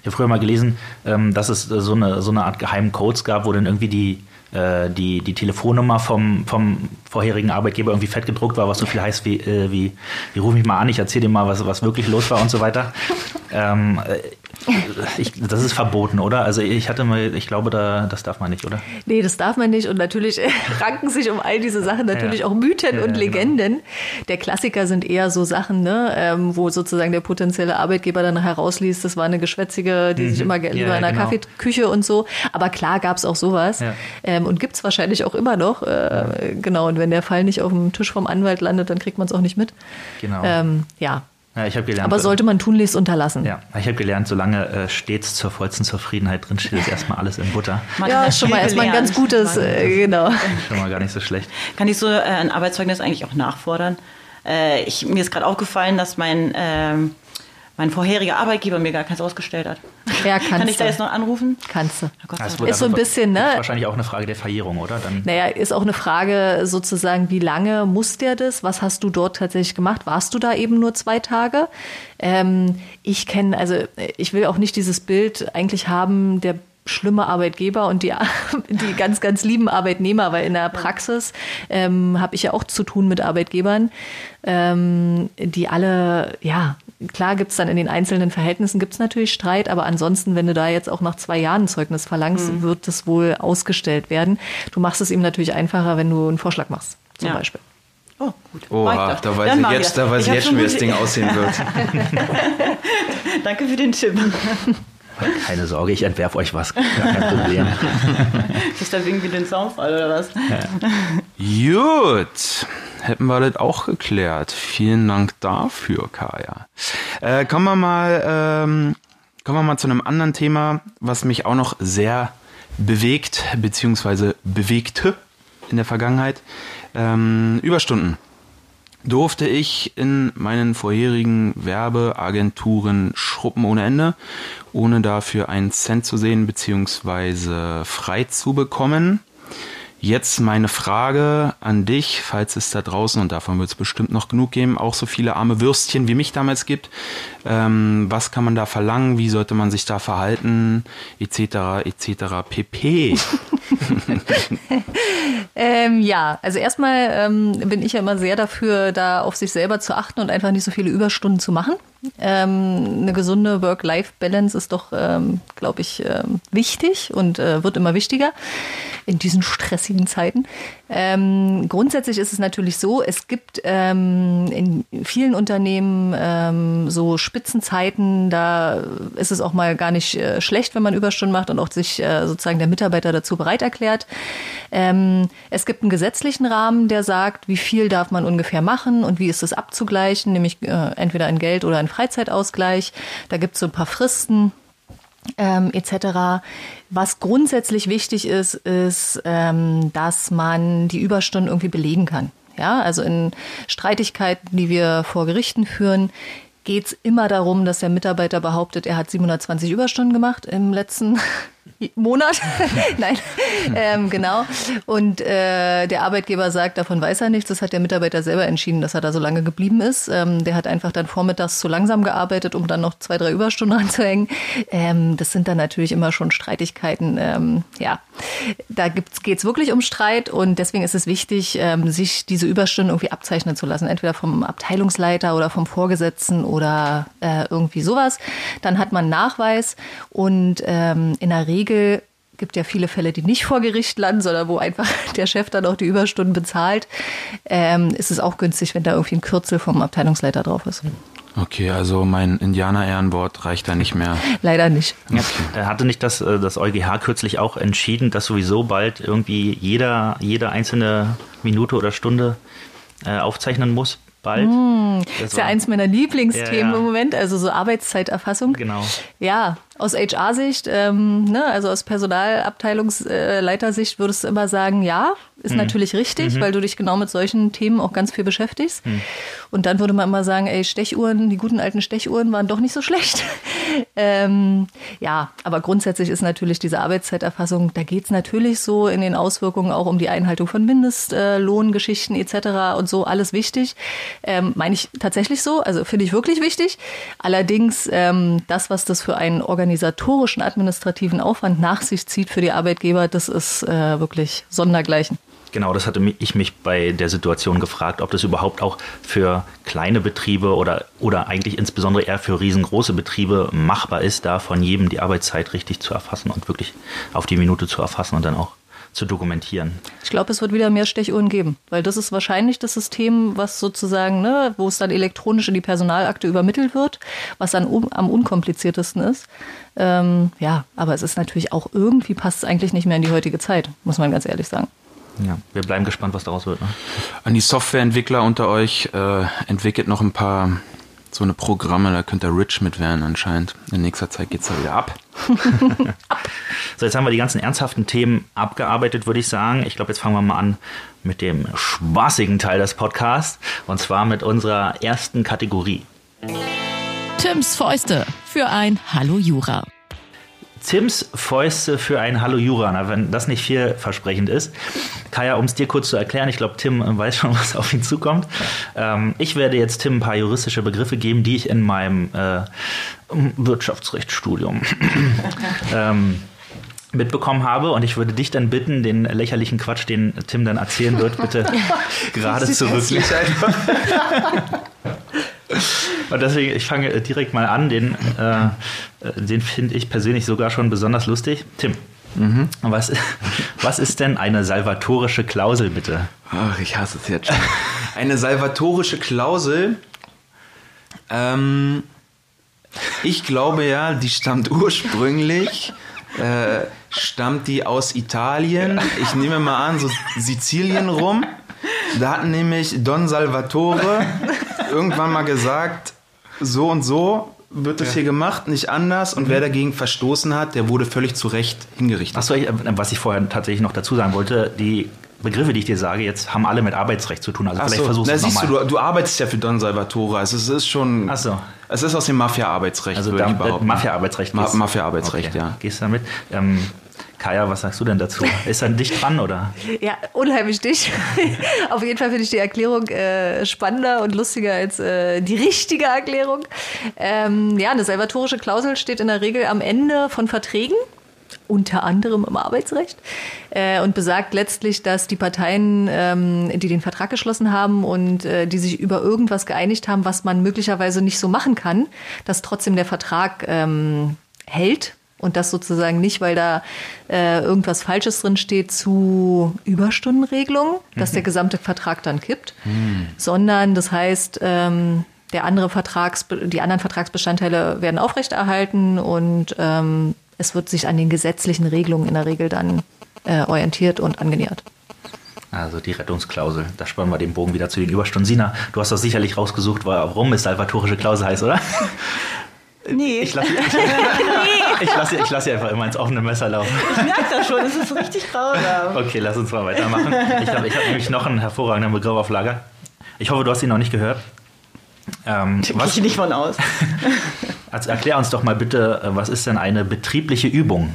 Ich habe früher mal gelesen, ähm, dass es so eine, so eine Art geheimen Codes gab, wo dann irgendwie die, äh, die, die Telefonnummer vom, vom vorherigen Arbeitgeber irgendwie fett gedruckt war, was so viel heißt wie, äh, wie, wie ruf mich mal an, ich erzähle dir mal, was, was wirklich los war und so weiter. ähm, äh, ich, das ist verboten, oder? Also ich hatte mal, ich glaube, da, das darf man nicht, oder? Nee, das darf man nicht. Und natürlich ranken sich um all diese Sachen natürlich ja. auch Mythen ja, und genau. Legenden. Genau. Der Klassiker sind eher so Sachen, ne, ähm, wo sozusagen der potenzielle Arbeitgeber dann herausliest, das war eine Geschwätzige, die mhm. sich immer lieber ja, in der genau. Kaffeeküche und so. Aber klar gab es auch sowas. Ähm, und gibt es wahrscheinlich auch immer noch. Äh, genau. Und wenn der Fall nicht auf dem Tisch vom Anwalt landet, dann kriegt man es auch nicht mit. Genau. Ähm, ja. Ja, ich gelernt. Aber sollte man tunlichst unterlassen. Ja, ich habe gelernt, solange äh, stets zur vollsten Zufriedenheit drin steht, ist erstmal alles in Butter. Man ja, ist schon mal erstmal ein ganz gutes, äh, genau. Schon mal gar nicht so schlecht. Kann ich so äh, ein Arbeitszeugnis eigentlich auch nachfordern? Äh, ich, mir ist gerade aufgefallen, dass mein ähm, mein vorheriger Arbeitgeber mir gar keins ausgestellt hat. Ja, kannst Kann ich da jetzt noch anrufen? Kannst du. Oh ist so ein bisschen, ne? Wahrscheinlich auch eine Frage der Verjährung, oder? Dann naja, ist auch eine Frage sozusagen, wie lange muss der das? Was hast du dort tatsächlich gemacht? Warst du da eben nur zwei Tage? Ähm, ich kenne, also ich will auch nicht dieses Bild eigentlich haben, der schlimme Arbeitgeber und die, die ganz, ganz lieben Arbeitnehmer, weil in der Praxis ähm, habe ich ja auch zu tun mit Arbeitgebern, ähm, die alle, ja, klar gibt es dann in den einzelnen Verhältnissen gibt es natürlich Streit, aber ansonsten, wenn du da jetzt auch nach zwei Jahren Zeugnis verlangst, mhm. wird das wohl ausgestellt werden. Du machst es ihm natürlich einfacher, wenn du einen Vorschlag machst, zum ja. Beispiel. Oh, gut. Oha, da weiß ich jetzt, da weiß ich jetzt schon, wie das Ding aussehen wird. Danke für den Tipp. Keine Sorge, ich entwerfe euch was. Gar kein Problem. ist das irgendwie den Zaunfall oder was? Ja. Gut. Hätten wir das auch geklärt. Vielen Dank dafür, Kaya. Äh, kommen wir mal, ähm, kommen wir mal zu einem anderen Thema, was mich auch noch sehr bewegt, beziehungsweise bewegte in der Vergangenheit. Ähm, Überstunden durfte ich in meinen vorherigen Werbeagenturen schruppen ohne Ende, ohne dafür einen Cent zu sehen bzw. frei zu bekommen. Jetzt meine Frage an dich, falls es da draußen, und davon wird es bestimmt noch genug geben, auch so viele arme Würstchen wie mich damals gibt. Ähm, was kann man da verlangen? Wie sollte man sich da verhalten? Etc. etc. pp. ähm, ja, also erstmal ähm, bin ich ja immer sehr dafür, da auf sich selber zu achten und einfach nicht so viele Überstunden zu machen. Ähm, eine gesunde Work-Life-Balance ist doch, ähm, glaube ich, ähm, wichtig und äh, wird immer wichtiger in diesen stressigen Zeiten. Ähm, grundsätzlich ist es natürlich so, es gibt ähm, in vielen Unternehmen ähm, so Spitzenzeiten, da ist es auch mal gar nicht äh, schlecht, wenn man Überstunden macht und auch sich äh, sozusagen der Mitarbeiter dazu bereit erklärt. Es gibt einen gesetzlichen Rahmen, der sagt, wie viel darf man ungefähr machen und wie ist es abzugleichen, nämlich äh, entweder in Geld oder in Freizeitausgleich. Da gibt es so ein paar Fristen ähm, etc. Was grundsätzlich wichtig ist, ist, ähm, dass man die Überstunden irgendwie belegen kann. Ja, also in Streitigkeiten, die wir vor Gerichten führen, geht es immer darum, dass der Mitarbeiter behauptet, er hat 720 Überstunden gemacht im letzten Monat. Nein, ähm, genau. Und äh, der Arbeitgeber sagt, davon weiß er nichts. Das hat der Mitarbeiter selber entschieden, dass er da so lange geblieben ist. Ähm, der hat einfach dann vormittags zu langsam gearbeitet, um dann noch zwei, drei Überstunden anzuhängen. Ähm, das sind dann natürlich immer schon Streitigkeiten. Ähm, ja, da geht es wirklich um Streit und deswegen ist es wichtig, ähm, sich diese Überstunden irgendwie abzeichnen zu lassen. Entweder vom Abteilungsleiter oder vom Vorgesetzten oder äh, irgendwie sowas. Dann hat man Nachweis und ähm, in der Regel Regel gibt ja viele Fälle, die nicht vor Gericht landen, sondern wo einfach der Chef dann auch die Überstunden bezahlt, ähm, ist es auch günstig, wenn da irgendwie ein Kürzel vom Abteilungsleiter drauf ist. Okay, also mein Indianer-Ehrenwort reicht da nicht mehr. Leider nicht. Okay. Hatte nicht das, äh, das EuGH kürzlich auch entschieden, dass sowieso bald irgendwie jeder, jede einzelne Minute oder Stunde äh, aufzeichnen muss? Bald. Mm, das ist ja eins meiner Lieblingsthemen ja, ja. im Moment, also so Arbeitszeiterfassung. Genau. Ja, aus HR-Sicht, ähm, ne, also aus Personalabteilungsleitersicht würdest du immer sagen, ja, ist mhm. natürlich richtig, mhm. weil du dich genau mit solchen Themen auch ganz viel beschäftigst. Mhm. Und dann würde man immer sagen, ey, Stechuhren, die guten alten Stechuhren waren doch nicht so schlecht. ähm, ja, aber grundsätzlich ist natürlich diese Arbeitszeiterfassung, da geht es natürlich so in den Auswirkungen auch um die Einhaltung von Mindestlohngeschichten etc. und so, alles wichtig. Ähm, Meine ich tatsächlich so, also finde ich wirklich wichtig. Allerdings ähm, das, was das für einen organisatorischen, administrativen Aufwand nach sich zieht für die Arbeitgeber, das ist äh, wirklich sondergleichen. Genau, das hatte ich mich bei der Situation gefragt, ob das überhaupt auch für kleine Betriebe oder, oder eigentlich insbesondere eher für riesengroße Betriebe machbar ist, da von jedem die Arbeitszeit richtig zu erfassen und wirklich auf die Minute zu erfassen und dann auch zu dokumentieren. Ich glaube, es wird wieder mehr Stechuhren geben, weil das ist wahrscheinlich das System, was sozusagen, ne, wo es dann elektronisch in die Personalakte übermittelt wird, was dann um, am unkompliziertesten ist. Ähm, ja, aber es ist natürlich auch irgendwie passt es eigentlich nicht mehr in die heutige Zeit, muss man ganz ehrlich sagen. Ja, wir bleiben gespannt, was daraus wird. Ne? An die Softwareentwickler unter euch äh, entwickelt noch ein paar so eine Programme, da könnt ihr rich mit werden anscheinend. In nächster Zeit geht es da wieder ab. so, jetzt haben wir die ganzen ernsthaften Themen abgearbeitet, würde ich sagen. Ich glaube, jetzt fangen wir mal an mit dem spaßigen Teil des Podcasts. Und zwar mit unserer ersten Kategorie. Tims Fäuste für ein Hallo Jura. Tims Fäuste für einen Hallo Juraner, wenn das nicht vielversprechend ist. Kaya, um es dir kurz zu erklären, ich glaube, Tim weiß schon, was auf ihn zukommt. Ähm, ich werde jetzt Tim ein paar juristische Begriffe geben, die ich in meinem äh, Wirtschaftsrechtsstudium ähm, mitbekommen habe und ich würde dich dann bitten, den lächerlichen Quatsch, den Tim dann erzählen wird, bitte gerade zurücklegen. Und deswegen, ich fange direkt mal an, den, äh, den finde ich persönlich sogar schon besonders lustig. Tim, mhm. was, was ist denn eine salvatorische Klausel, bitte? Ach, ich hasse es jetzt schon. Eine salvatorische Klausel, ähm, ich glaube ja, die stammt ursprünglich, äh, stammt die aus Italien. Ich nehme mal an, so Sizilien rum. Da hat nämlich Don Salvatore irgendwann mal gesagt, so und so wird das ja. hier gemacht, nicht anders. Und mhm. wer dagegen verstoßen hat, der wurde völlig zu Recht hingerichtet. Achso, was ich vorher tatsächlich noch dazu sagen wollte, die Begriffe, die ich dir sage, jetzt haben alle mit Arbeitsrecht zu tun. Also Ach vielleicht so. versuchst du es nochmal. Du, du arbeitest ja für Don Salvatore. Also es ist schon. Ach so. Es ist aus dem Mafia-Arbeitsrecht. Also da, Mafia-Arbeitsrecht. Ma Mafia-Arbeitsrecht, okay. ja. Gehst du damit? Ähm, Kaya, was sagst du denn dazu? Ist er dicht dran, oder? Ja, unheimlich dicht. Auf jeden Fall finde ich die Erklärung äh, spannender und lustiger als äh, die richtige Erklärung. Ähm, ja, eine salvatorische Klausel steht in der Regel am Ende von Verträgen unter anderem im Arbeitsrecht äh, und besagt letztlich, dass die Parteien, ähm, die den Vertrag geschlossen haben und äh, die sich über irgendwas geeinigt haben, was man möglicherweise nicht so machen kann, dass trotzdem der Vertrag ähm, hält und das sozusagen nicht, weil da äh, irgendwas Falsches drin steht zu Überstundenregelungen, dass der mhm. gesamte Vertrag dann kippt, mhm. sondern das heißt, ähm, der andere Vertrags, die anderen Vertragsbestandteile werden aufrechterhalten und ähm, es wird sich an den gesetzlichen Regelungen in der Regel dann äh, orientiert und angenähert. Also die Rettungsklausel. Da spannen wir den Bogen wieder zu den Überstunden. Sina, du hast doch sicherlich rausgesucht, warum es salvatorische Klausel heißt, oder? Nee. Ich lasse ich lass, ich lass einfach immer ins offene Messer laufen. Ich merke das schon, es ist richtig grausam. Okay, lass uns mal weitermachen. Ich habe ich hab nämlich noch einen hervorragenden Begriff auf Lager. Ich hoffe, du hast ihn noch nicht gehört. Ähm, ich gehe nicht von aus. Also erklär uns doch mal bitte, äh, was ist denn eine betriebliche Übung?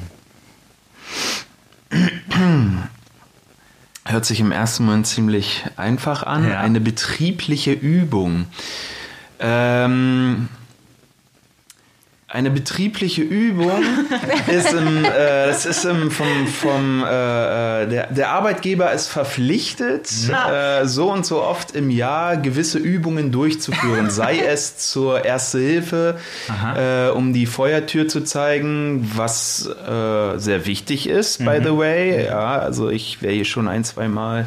Hört sich im ersten Moment ziemlich einfach an. Ja. Eine betriebliche Übung. Ähm, eine betriebliche Übung ist im, äh, das ist im, vom, vom äh, äh, der, der Arbeitgeber ist verpflichtet, äh, so und so oft im Jahr gewisse Übungen durchzuführen, sei es zur Erste Hilfe, äh, um die Feuertür zu zeigen, was äh, sehr wichtig ist, by mhm. the way. Ja, also ich wäre hier schon ein, zwei Mal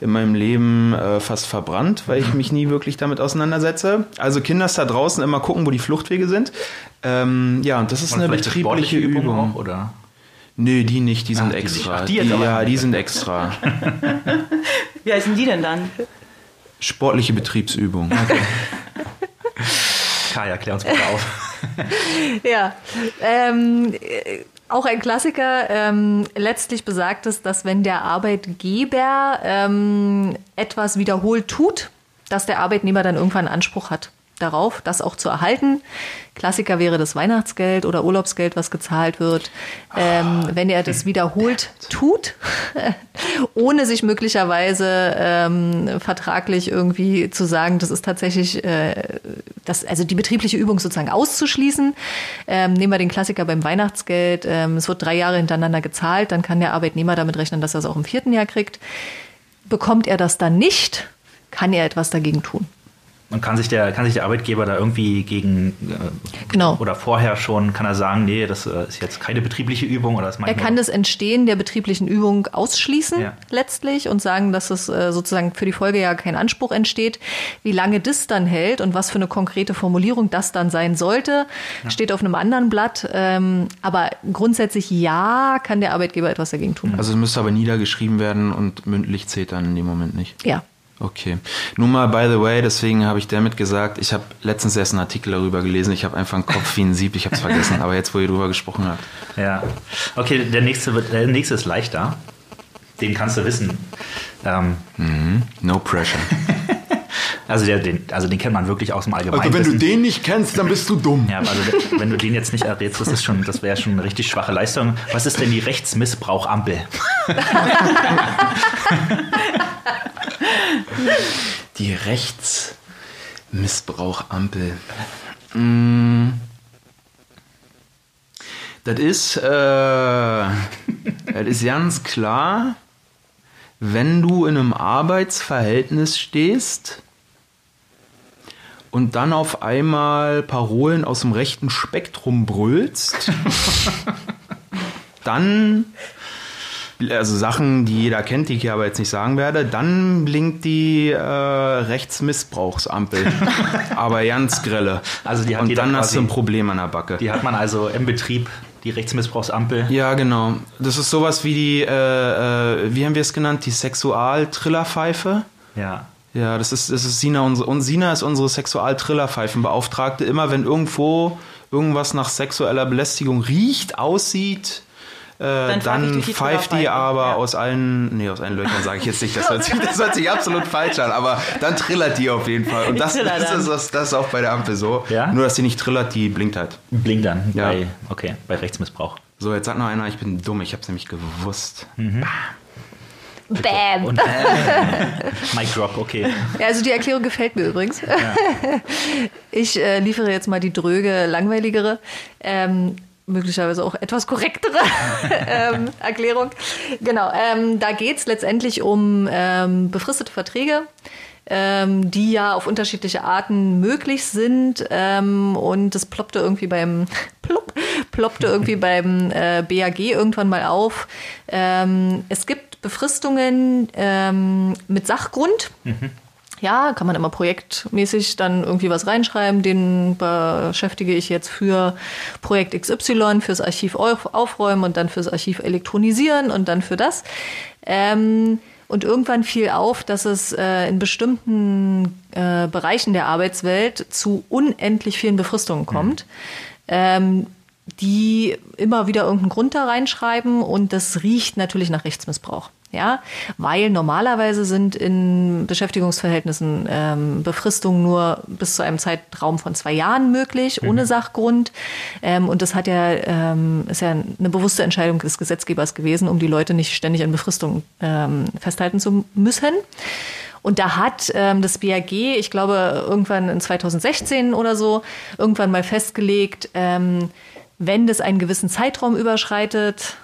in meinem Leben äh, fast verbrannt, weil ich mich nie wirklich damit auseinandersetze. Also Kinder da draußen immer gucken, wo die Fluchtwege sind. Ähm, ja, und das ist und eine betriebliche Übung. Übung auch, oder? Nö, die nicht, die sind Ach, extra. Die, die, die ja, die sind extra. Wie heißen die denn dann? Sportliche Betriebsübung. Okay. Kaya, klär uns bitte auf. ja, ähm, äh, auch ein Klassiker. Ähm, letztlich besagt es, dass wenn der Arbeitgeber ähm, etwas wiederholt tut, dass der Arbeitnehmer dann irgendwann Anspruch hat darauf, das auch zu erhalten. Klassiker wäre das Weihnachtsgeld oder Urlaubsgeld, was gezahlt wird. Ähm, wenn er das wiederholt tut, ohne sich möglicherweise ähm, vertraglich irgendwie zu sagen, das ist tatsächlich, äh, das, also die betriebliche Übung sozusagen auszuschließen. Ähm, nehmen wir den Klassiker beim Weihnachtsgeld. Ähm, es wird drei Jahre hintereinander gezahlt, dann kann der Arbeitnehmer damit rechnen, dass er es auch im vierten Jahr kriegt. Bekommt er das dann nicht, kann er etwas dagegen tun. Und kann sich der, kann sich der Arbeitgeber da irgendwie gegen äh, Genau. oder vorher schon, kann er sagen, nee, das äh, ist jetzt keine betriebliche Übung oder das Er kann das Entstehen der betrieblichen Übung ausschließen Ja. letztlich und sagen, dass es äh, sozusagen für die Folge ja kein Anspruch entsteht. Wie lange das dann hält und was für eine konkrete Formulierung das dann sein sollte, steht auf einem anderen Blatt. Ähm, aber grundsätzlich ja, kann der Arbeitgeber etwas dagegen tun. Also es müsste aber niedergeschrieben werden und mündlich zählt dann in dem Moment nicht. Ja. Okay. Nun mal, by the way, deswegen habe ich damit gesagt, ich habe letztens erst einen Artikel darüber gelesen, ich habe einfach einen Kopf wie ein Sieb, ich habe es vergessen, aber jetzt, wo ihr drüber gesprochen habt. Ja. Okay, der nächste, wird, der nächste ist leichter. Den kannst du wissen. Ähm, Mhm. No pressure. also, der, den, also den kennt man wirklich aus dem Allgemeinen. den nicht kennst, dann bist du dumm. Ja, also wenn du den jetzt nicht errätst, das ist schon, das wäre schon eine richtig schwache Leistung. Was ist denn die Rechtsmissbrauchampel? Die Rechtsmissbrauchampel. Mm. Das ist, äh, das ist ganz klar, wenn du in einem Arbeitsverhältnis stehst und dann auf einmal Parolen aus dem rechten Spektrum brüllst, dann also Sachen, die jeder kennt, die ich hier aber jetzt nicht sagen werde, dann blinkt die äh, Rechtsmissbrauchsampel. aber ganz grelle. Also die hat Und dann hast du ein Problem an der Backe. Die hat man also im Betrieb, die Rechtsmissbrauchsampel. Ja, genau. Das ist sowas wie die, äh, äh, wie haben wir es genannt, die Sexualtrillerpfeife. Ja. Ja, das ist, das ist Sina unsere, und Sina ist unsere Sexualtrillerpfeifenbeauftragte. Immer wenn irgendwo irgendwas nach sexueller Belästigung riecht, aussieht, Dann dann, die pfeift die aber ja. aus allen, nee, aus allen Löchern sage ich jetzt nicht, das hört, sich, das hört sich absolut falsch an, aber dann trillert die auf jeden Fall. Und das, das, dann. ist, das, das ist auch bei der Ampel so. Ja? Nur, dass die nicht trillert, die blinkt halt. Bling dann Ja. bei, okay, bei Rechtsmissbrauch. So, jetzt sagt noch einer, ich bin dumm, ich hab's nämlich gewusst. Bam. Und äh, Mic Drop, okay. Ja, also die Erklärung gefällt mir übrigens. Ich äh, liefere jetzt mal die dröge, langweiligere, ähm, möglicherweise auch etwas korrektere ähm, Erklärung. Genau, ähm, da geht es letztendlich um ähm, befristete Verträge. Ähm, die ja auf unterschiedliche Arten möglich sind ähm, und das ploppte irgendwie beim plopp, ploppte irgendwie beim äh, BAG irgendwann mal auf. Ähm, es gibt Befristungen ähm, mit Sachgrund. Ja, kann man immer projektmäßig dann irgendwie was reinschreiben. Den beschäftige ich jetzt für Projekt XY, fürs Archiv auf- aufräumen und dann fürs Archiv elektronisieren und dann für das. Ähm, und irgendwann fiel auf, dass es äh, in bestimmten äh, Bereichen der Arbeitswelt zu unendlich vielen Befristungen kommt. Ähm, die immer wieder irgendeinen Grund da reinschreiben und das riecht natürlich nach Rechtsmissbrauch. Ja, weil normalerweise sind in Beschäftigungsverhältnissen ähm, Befristungen nur bis zu einem Zeitraum von zwei Jahren möglich, ohne Sachgrund. Ähm, und das hat ja, ähm, ist ja eine bewusste Entscheidung des Gesetzgebers gewesen, um die Leute nicht ständig an Befristungen ähm, festhalten zu müssen. Und da hat ähm, das BAG, ich glaube, irgendwann in 2016 oder so, irgendwann mal festgelegt, ähm, wenn das einen gewissen Zeitraum überschreitet,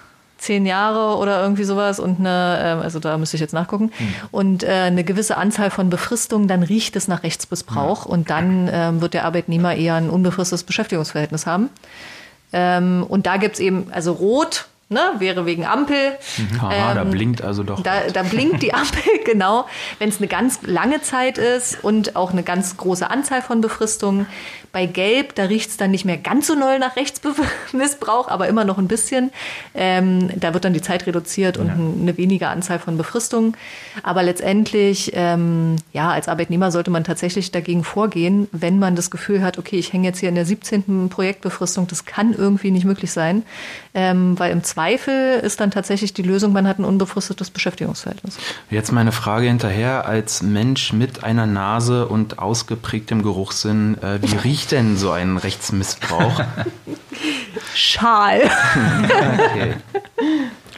zehn Jahre oder irgendwie sowas und eine, ähm, also da müsste ich jetzt nachgucken, und äh, eine gewisse Anzahl von Befristungen, dann riecht es nach Rechtsmissbrauch und dann ähm, wird der Arbeitnehmer eher ein unbefristetes Beschäftigungsverhältnis haben. Ähm, und da gibt's eben, also rot, Ne? Wäre wegen Ampel. Aha, da blinkt also doch. Da, da blinkt die Ampel, genau. Wenn es eine ganz lange Zeit ist und auch eine ganz große Anzahl von Befristungen. Bei Gelb, da riecht es dann nicht mehr ganz so doll nach Rechtsmissbrauch, aber immer noch ein bisschen. Ähm, da wird dann die Zeit reduziert und eine weniger Anzahl von Befristungen. Aber letztendlich, ähm, ja, als Arbeitnehmer sollte man tatsächlich dagegen vorgehen, wenn man das Gefühl hat, okay, ich hänge jetzt hier in der 17. Projektbefristung, das kann irgendwie nicht möglich sein. Ähm, weil im Zweifel ist dann tatsächlich die Lösung, man hat ein unbefristetes Beschäftigungsverhältnis. Jetzt meine Frage hinterher, als Mensch mit einer Nase und ausgeprägtem Geruchssinn, äh, wie riecht denn so ein Rechtsmissbrauch? Schal. Okay.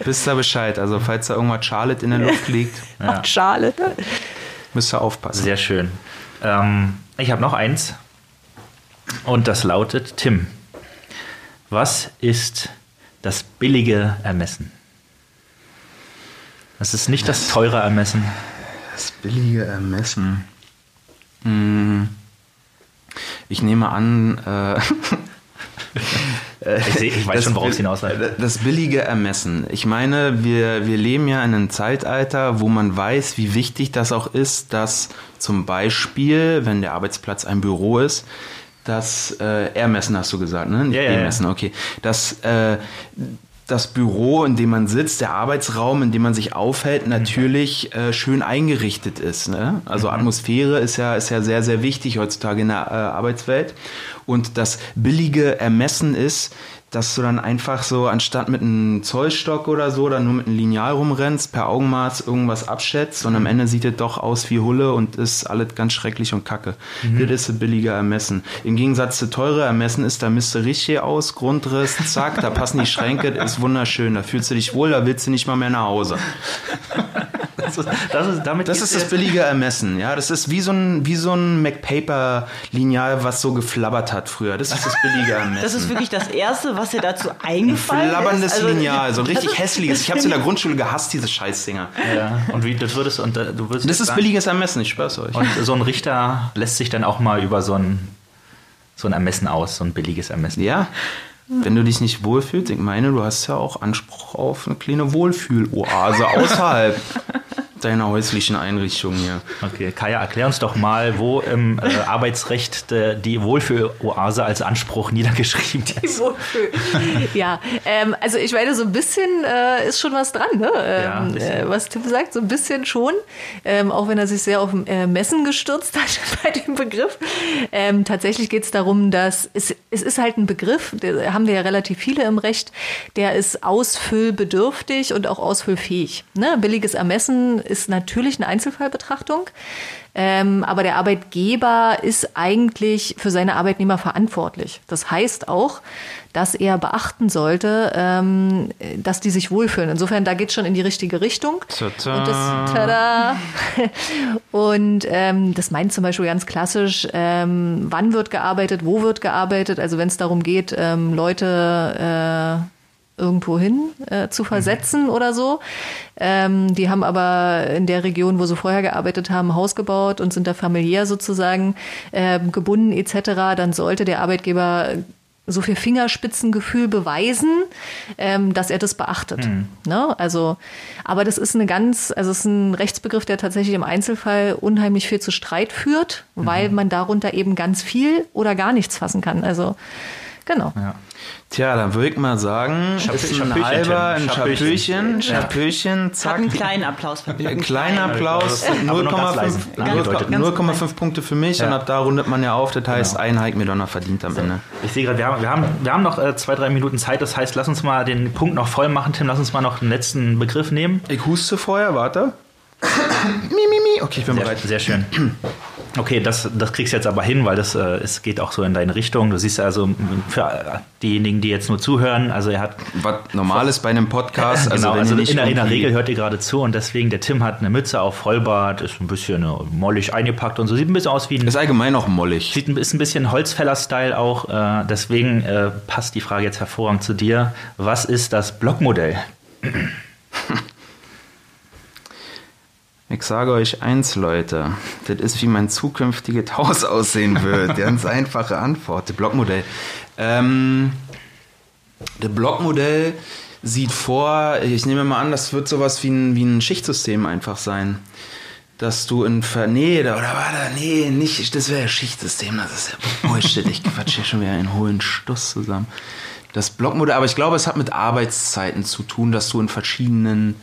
Wisst ihr Bescheid, also falls da irgendwas Charlotte in der Luft liegt, Ja. Schale. müsst ihr aufpassen. Sehr schön. Ähm, ich habe noch eins. Und das lautet Tim. Was ist das billige Ermessen? Das ist nicht das teure Ermessen. Das billige Ermessen. Hm. Ich nehme an, äh, Ich, seh, ich weiß schon, worauf es hinaus will. Äh, Das billige Ermessen. Ich meine, wir, wir leben ja in einem Zeitalter, wo man weiß, wie wichtig das auch ist, dass zum Beispiel, wenn der Arbeitsplatz ein Büro ist, das äh, Ermessen hast du gesagt, ne? Nicht Ja, ja. Ermessen, okay. Das, äh, das Büro, in dem man sitzt, der Arbeitsraum, in dem man sich aufhält, natürlich äh, schön eingerichtet ist. Ne? Also Atmosphäre ist ja, ist ja sehr, sehr wichtig heutzutage in der äh, Arbeitswelt. Und das billige Ermessen ist, dass du dann einfach so, anstatt mit einem Zollstock oder so, dann nur mit einem Lineal rumrennst, per Augenmaß irgendwas abschätzt und am Ende sieht es doch aus wie Hulle und ist alles ganz schrecklich und kacke. Das ist ein billiger Ermessen. Im Gegensatz zu teure Ermessen ist, da misst du richtig aus, Grundriss, zack, da passen die Schränke, das ist wunderschön, da fühlst du dich wohl, da willst du nicht mal mehr nach Hause. Das ist, das ist, damit Das ist das billige Ermessen, ja. Das ist wie so ein, wie so ein MacPaper-Lineal, was so geflabbert hat früher. Das ist das billige Ermessen. Das ist wirklich das Erste, was dir dazu eingefallen Flabberndes ist. Also, Lineal, so ein das richtig ist- hässliches. Ich hab's in der Grundschule gehasst, diese Scheißdinger. Ja, und wie das würdest und äh, du würdest Das ist sagen- billiges Ermessen, ich schwör's euch. Und so ein Richter lässt sich dann auch mal über so ein so ein Ermessen aus, so ein billiges Ermessen. Ja, wenn du dich nicht wohlfühlst, ich meine, du hast ja auch Anspruch auf eine kleine Wohlfühloase außerhalb deiner häuslichen Einrichtung hier. Okay, Kaya, erklär uns doch mal, wo im äh, Arbeitsrecht äh, die Wohlfühloase als Anspruch niedergeschrieben ist. Wohlfühl. ja, ähm, also ich meine, so ein bisschen äh, ist schon was dran, ne? Ja, Ähm, bisschen. äh, was Tim sagt, so ein bisschen schon. Ähm, auch wenn er sich sehr auf äh, Messen gestürzt hat bei dem Begriff. Ähm, tatsächlich geht es darum, dass es, es ist halt ein Begriff, der haben wir ja relativ viele im Recht, der ist ausfüllbedürftig und auch ausfüllfähig. Ne? Billiges Ermessen ist natürlich eine Einzelfallbetrachtung. Ähm, aber der Arbeitgeber ist eigentlich für seine Arbeitnehmer verantwortlich. Das heißt auch, dass er beachten sollte, ähm, dass die sich wohlfühlen. Insofern, da geht schon in die richtige Richtung. Tada. Und das, tada. Und ähm, das meint zum Beispiel ganz klassisch, ähm, wann wird gearbeitet, wo wird gearbeitet. Also wenn es darum geht, ähm, Leute äh, irgendwo hin äh, zu versetzen oder so. Ähm, die haben aber in der Region, wo sie vorher gearbeitet haben, Haus gebaut und sind da familiär sozusagen ähm, gebunden etc. Dann sollte der Arbeitgeber so viel Fingerspitzengefühl beweisen, ähm, dass er das beachtet. Ne? Also, aber das ist eine ganz, also es ist ein Rechtsbegriff, der tatsächlich im Einzelfall unheimlich viel zu Streit führt, weil man darunter eben ganz viel oder gar nichts fassen kann. Also genau. Tja, dann würde ich mal sagen, Schap- ist ein Schapöchen, halber, ein. Schapöchen. Schapöchen, zack. einen kleinen Applaus verdient. Ein kleiner Applaus, Aber nur ganz 0,5 leise, angedeutet. 0,5 Punkte für mich und Ja. ab da rundet man ja auf. Das heißt, Genau. ein Heik mir doch noch verdient am Ende. Ich sehe gerade, wir haben, wir, haben, wir haben noch äh, zwei, drei Minuten Zeit. Das heißt, lass uns mal den Punkt noch voll machen. Tim, lass uns mal noch einen letzten Begriff nehmen. Ich huste vorher, warte. mi, mi, mi. Okay, ich bin Sehr, bereit. sehr schön. Okay, das, das kriegst du jetzt aber hin, weil das äh, es geht auch so in deine Richtung. Du siehst also für äh, diejenigen, die jetzt nur zuhören, also er hat Was normal ist bei einem Podcast, also genau, also in, der, in der Regel hört ihr gerade zu und deswegen der Tim hat eine Mütze auf Vollbart, ist ein bisschen äh, mollig eingepackt und so sieht ein bisschen aus wie ein ist allgemein auch mollig. Sieht ein, ist ein bisschen Holzfäller-Style auch. Äh, deswegen äh, passt die Frage jetzt hervorragend zu dir. Was ist das Blockmodell? Ich sage euch eins, Leute. Das ist, wie mein zukünftiges Haus aussehen wird. Ganz einfache Antwort. Das Blockmodell. Ähm, das Blockmodell sieht vor, ich nehme mal an, das wird sowas wie ein, wie ein Schichtsystem einfach sein. Dass du in Ver nee, oder war da, nee, nicht, das wäre ja Schichtsystem, das ist ja Bullshit, ich quatsch hier schon wieder einen hohen Stuss zusammen. Das Blockmodell, aber ich glaube, es hat mit Arbeitszeiten zu tun, dass du in verschiedenen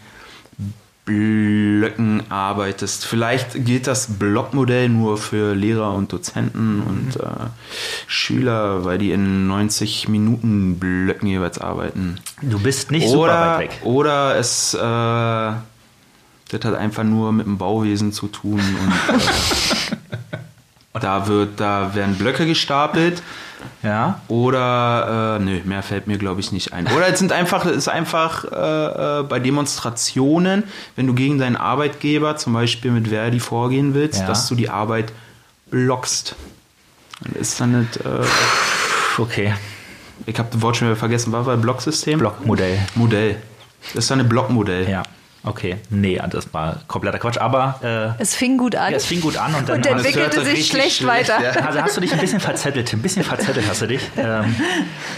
Blöcken arbeitest. Vielleicht gilt das Blockmodell nur für Lehrer und Dozenten Mhm. und äh, Schüler, weil die in 90 Minuten Blöcken jeweils arbeiten. Du bist nicht super Oder, weit weg. oder es äh, das hat einfach nur mit dem Bauwesen zu tun und äh, da wird, da werden Blöcke gestapelt. Ja. Oder, äh, nö, mehr fällt mir, glaube ich, nicht ein. Oder es sind einfach, es ist einfach äh, äh, bei Demonstrationen, wenn du gegen deinen Arbeitgeber, zum Beispiel mit Verdi, vorgehen willst, Ja. dass du die Arbeit blockst. Dann ist dann nicht, äh, Okay. ich habe das Wort schon wieder vergessen, was war Blocksystem? Blockmodell. Modell. Das ist dann ein Blockmodell. Ja. Okay. Nee, das war kompletter Quatsch. Aber äh, Es fing gut an ja, es fing gut an und dann und entwickelte sich schlecht schlecht, weiter. ja. also hast du dich ein bisschen verzettelt. Ein bisschen verzettelt hast du dich. Ähm,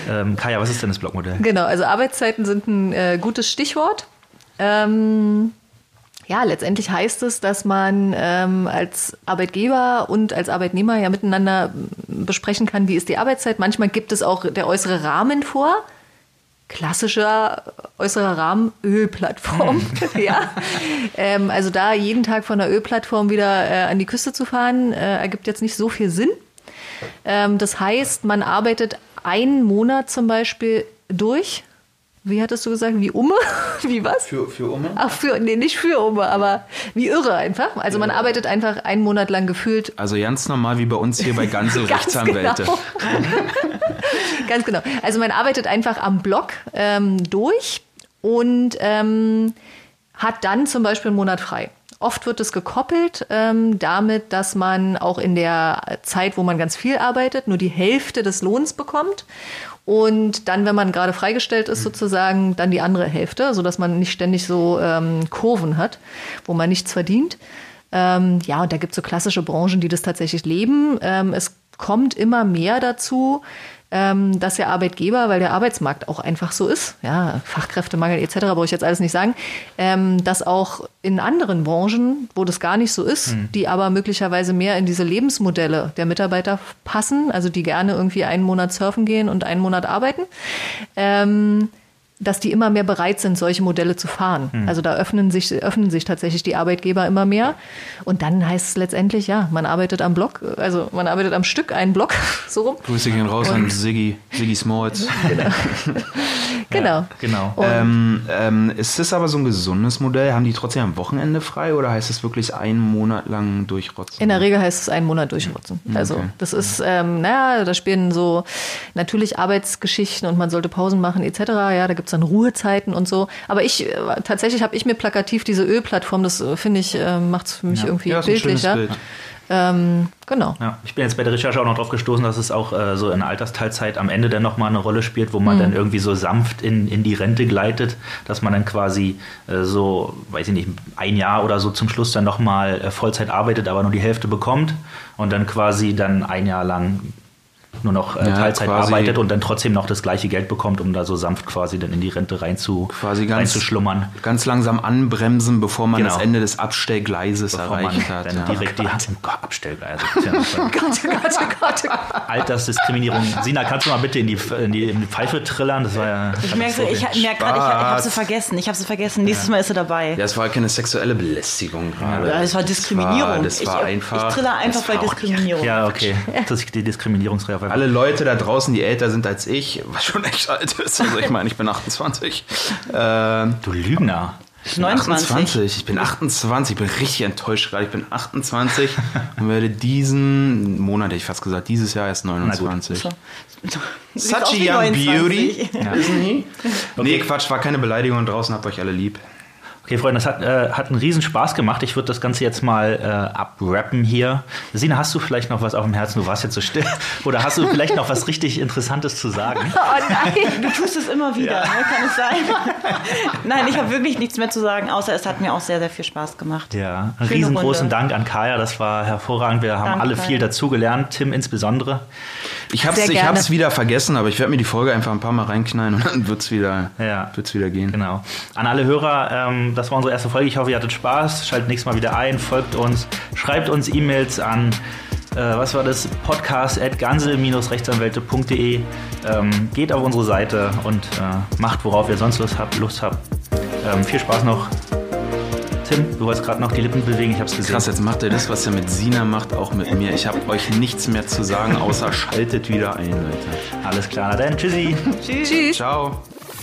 ähm, Kaya, was ist denn das Blockmodell? Genau, also Arbeitszeiten sind ein äh, gutes Stichwort. Ähm, ja, letztendlich heißt es, dass man ähm, als Arbeitgeber und als Arbeitnehmer ja miteinander m, besprechen kann, wie ist die Arbeitszeit. Manchmal gibt es auch der äußere Rahmen vor. Klassischer äußerer Rahmen, Ölplattform. ja. Ähm, also da jeden Tag von der Ölplattform wieder äh, an die Küste zu fahren, äh, ergibt jetzt nicht so viel Sinn. Ähm, das heißt, man arbeitet einen Monat zum Beispiel durch. Wie hattest du gesagt? Wie Umme? Wie was? Für, für Umme? Ach, für, nee, nicht für Umme, aber wie irre einfach. Also man arbeitet einfach einen Monat lang gefühlt Also ganz normal wie bei uns hier bei Gansel Ganz Rechtsanwälte. genau. Ganz genau. Also man arbeitet einfach am Block ähm, durch und ähm, hat dann zum Beispiel einen Monat frei. Oft wird es gekoppelt ähm, damit, dass man auch in der Zeit, wo man ganz viel arbeitet, nur die Hälfte des Lohns bekommt. Und dann, wenn man gerade freigestellt ist, sozusagen, dann die andere Hälfte, sodass man nicht ständig so ähm, Kurven hat, wo man nichts verdient. Ähm, ja, und da gibt es so klassische Branchen, die das tatsächlich leben. Ähm, es kommt immer mehr dazu, ähm, dass der Arbeitgeber, weil der Arbeitsmarkt auch einfach so ist, ja, Fachkräftemangel etc., brauche ich jetzt alles nicht sagen, ähm, dass auch in anderen Branchen, wo das gar nicht so ist, die aber möglicherweise mehr in diese Lebensmodelle der Mitarbeiter passen, also die gerne irgendwie einen Monat surfen gehen und einen Monat arbeiten, ähm, dass die immer mehr bereit sind, solche Modelle zu fahren. Also da öffnen sich, öffnen sich tatsächlich die Arbeitgeber immer mehr. Und dann heißt es letztendlich, ja, man arbeitet am Block, also man arbeitet am Stück, einen Block, so rum. Grüße gehen raus an Siggi, Siggi Smalls. Genau. Genau. Ähm, ähm, ist das aber so ein gesundes Modell? Haben die trotzdem am Wochenende frei oder heißt es wirklich einen Monat lang durchrotzen? In der Regel heißt es einen Monat durchrotzen. Also Okay. das ist, ähm, naja, da spielen so natürlich Arbeitsgeschichten und man sollte Pausen machen etc. Ja, da gibt's dann Ruhezeiten und so. Aber ich, äh, tatsächlich habe ich mir plakativ diese Ölplattform, das äh, finde ich, äh, macht's für mich irgendwie ja, ist ein schönes bildlicher. Bild. Ähm, genau. Ja, ich bin jetzt bei der Recherche auch noch drauf gestoßen, dass es auch äh, so in der Altersteilzeit am Ende dann nochmal eine Rolle spielt, wo man dann irgendwie so sanft in, in die Rente gleitet, dass man dann quasi äh, so, weiß ich nicht, ein Jahr oder so zum Schluss dann nochmal äh, Vollzeit arbeitet, aber nur die Hälfte bekommt und dann quasi dann ein Jahr lang nur noch äh, Ja, Teilzeit quasi- arbeitet und dann trotzdem noch das gleiche Geld bekommt, um da so sanft quasi dann in die Rente rein zu, Quasi ganz, reinzuschlummern. ganz langsam anbremsen, bevor man Genau. das Ende des Abstellgleises Bevor man erreicht hat. dann Ja. direkt die Hand im Abstellgleis. Also, ja- Gott, oh Gott, oh Gott, oh. Altersdiskriminierung. Sina, kannst du mal bitte in die, in die, in die Pfeife trillern? Das war ja. Ich merke, ich merke gerade, ich, ich habe sie vergessen. Ich habe sie vergessen. Nächstes Mal ist sie dabei. Ja, es war keine sexuelle Belästigung gerade. Ja, das war Diskriminierung. Das war, das war ich, einfach. Ich trille einfach bei Diskriminierung. Ja, okay. Das ist die Diskriminierungsreform. Alle Leute da draußen, die älter sind als ich, was schon echt alt ist. Also ich meine, ich bin 28. Ähm, Du Lügner. 29. 28. Ich bin 28. Ich bin richtig enttäuscht gerade. Ich bin 28 und werde diesen Monat, hätte ich fast gesagt, dieses Jahr erst 29. So. Such a young 29. beauty. Isn't he? Nee, Quatsch, war keine Beleidigung. Draußen habt euch alle lieb. Okay, Freunde, das hat, äh, hat einen riesen Spaß gemacht. Ich würde das Ganze jetzt mal äh, abrappen hier. Sina, hast du vielleicht noch was auf dem Herzen? Du warst jetzt so still. Oder hast du vielleicht noch was richtig Interessantes zu sagen? Oh nein, du tust es immer wieder, ja. ne? kann es sein? nein, ich habe wirklich nichts mehr zu sagen, außer es hat mir auch sehr, sehr viel Spaß gemacht. Ja, einen riesengroßen Dank an Kaya, das war hervorragend. Wir haben Danke, alle viel dazugelernt, Tim insbesondere. Ich habe es wieder vergessen, aber ich werde mir die Folge einfach ein paar Mal reinknallen und dann wird es wieder, ja. wieder gehen. Genau. An alle Hörer, ähm, das war unsere erste Folge. Ich hoffe, ihr hattet Spaß. Schaltet nächstes Mal wieder ein, folgt uns, schreibt uns E-Mails an äh, was war das? Podcast at gansel-rechtsanwälte.de. Ähm, geht auf unsere Seite und äh, macht, worauf ihr sonst Lust habt. Lust habt. Ähm, viel Spaß noch. Tim, du wolltest gerade noch die Lippen bewegen, ich hab's gesehen. Krass, jetzt macht er das, was er mit Sina macht, auch mit mir. Ich habe euch nichts mehr zu sagen, außer schaltet wieder ein, Leute. Alles klar, na dann, tschüssi. Tschüss. Ciao.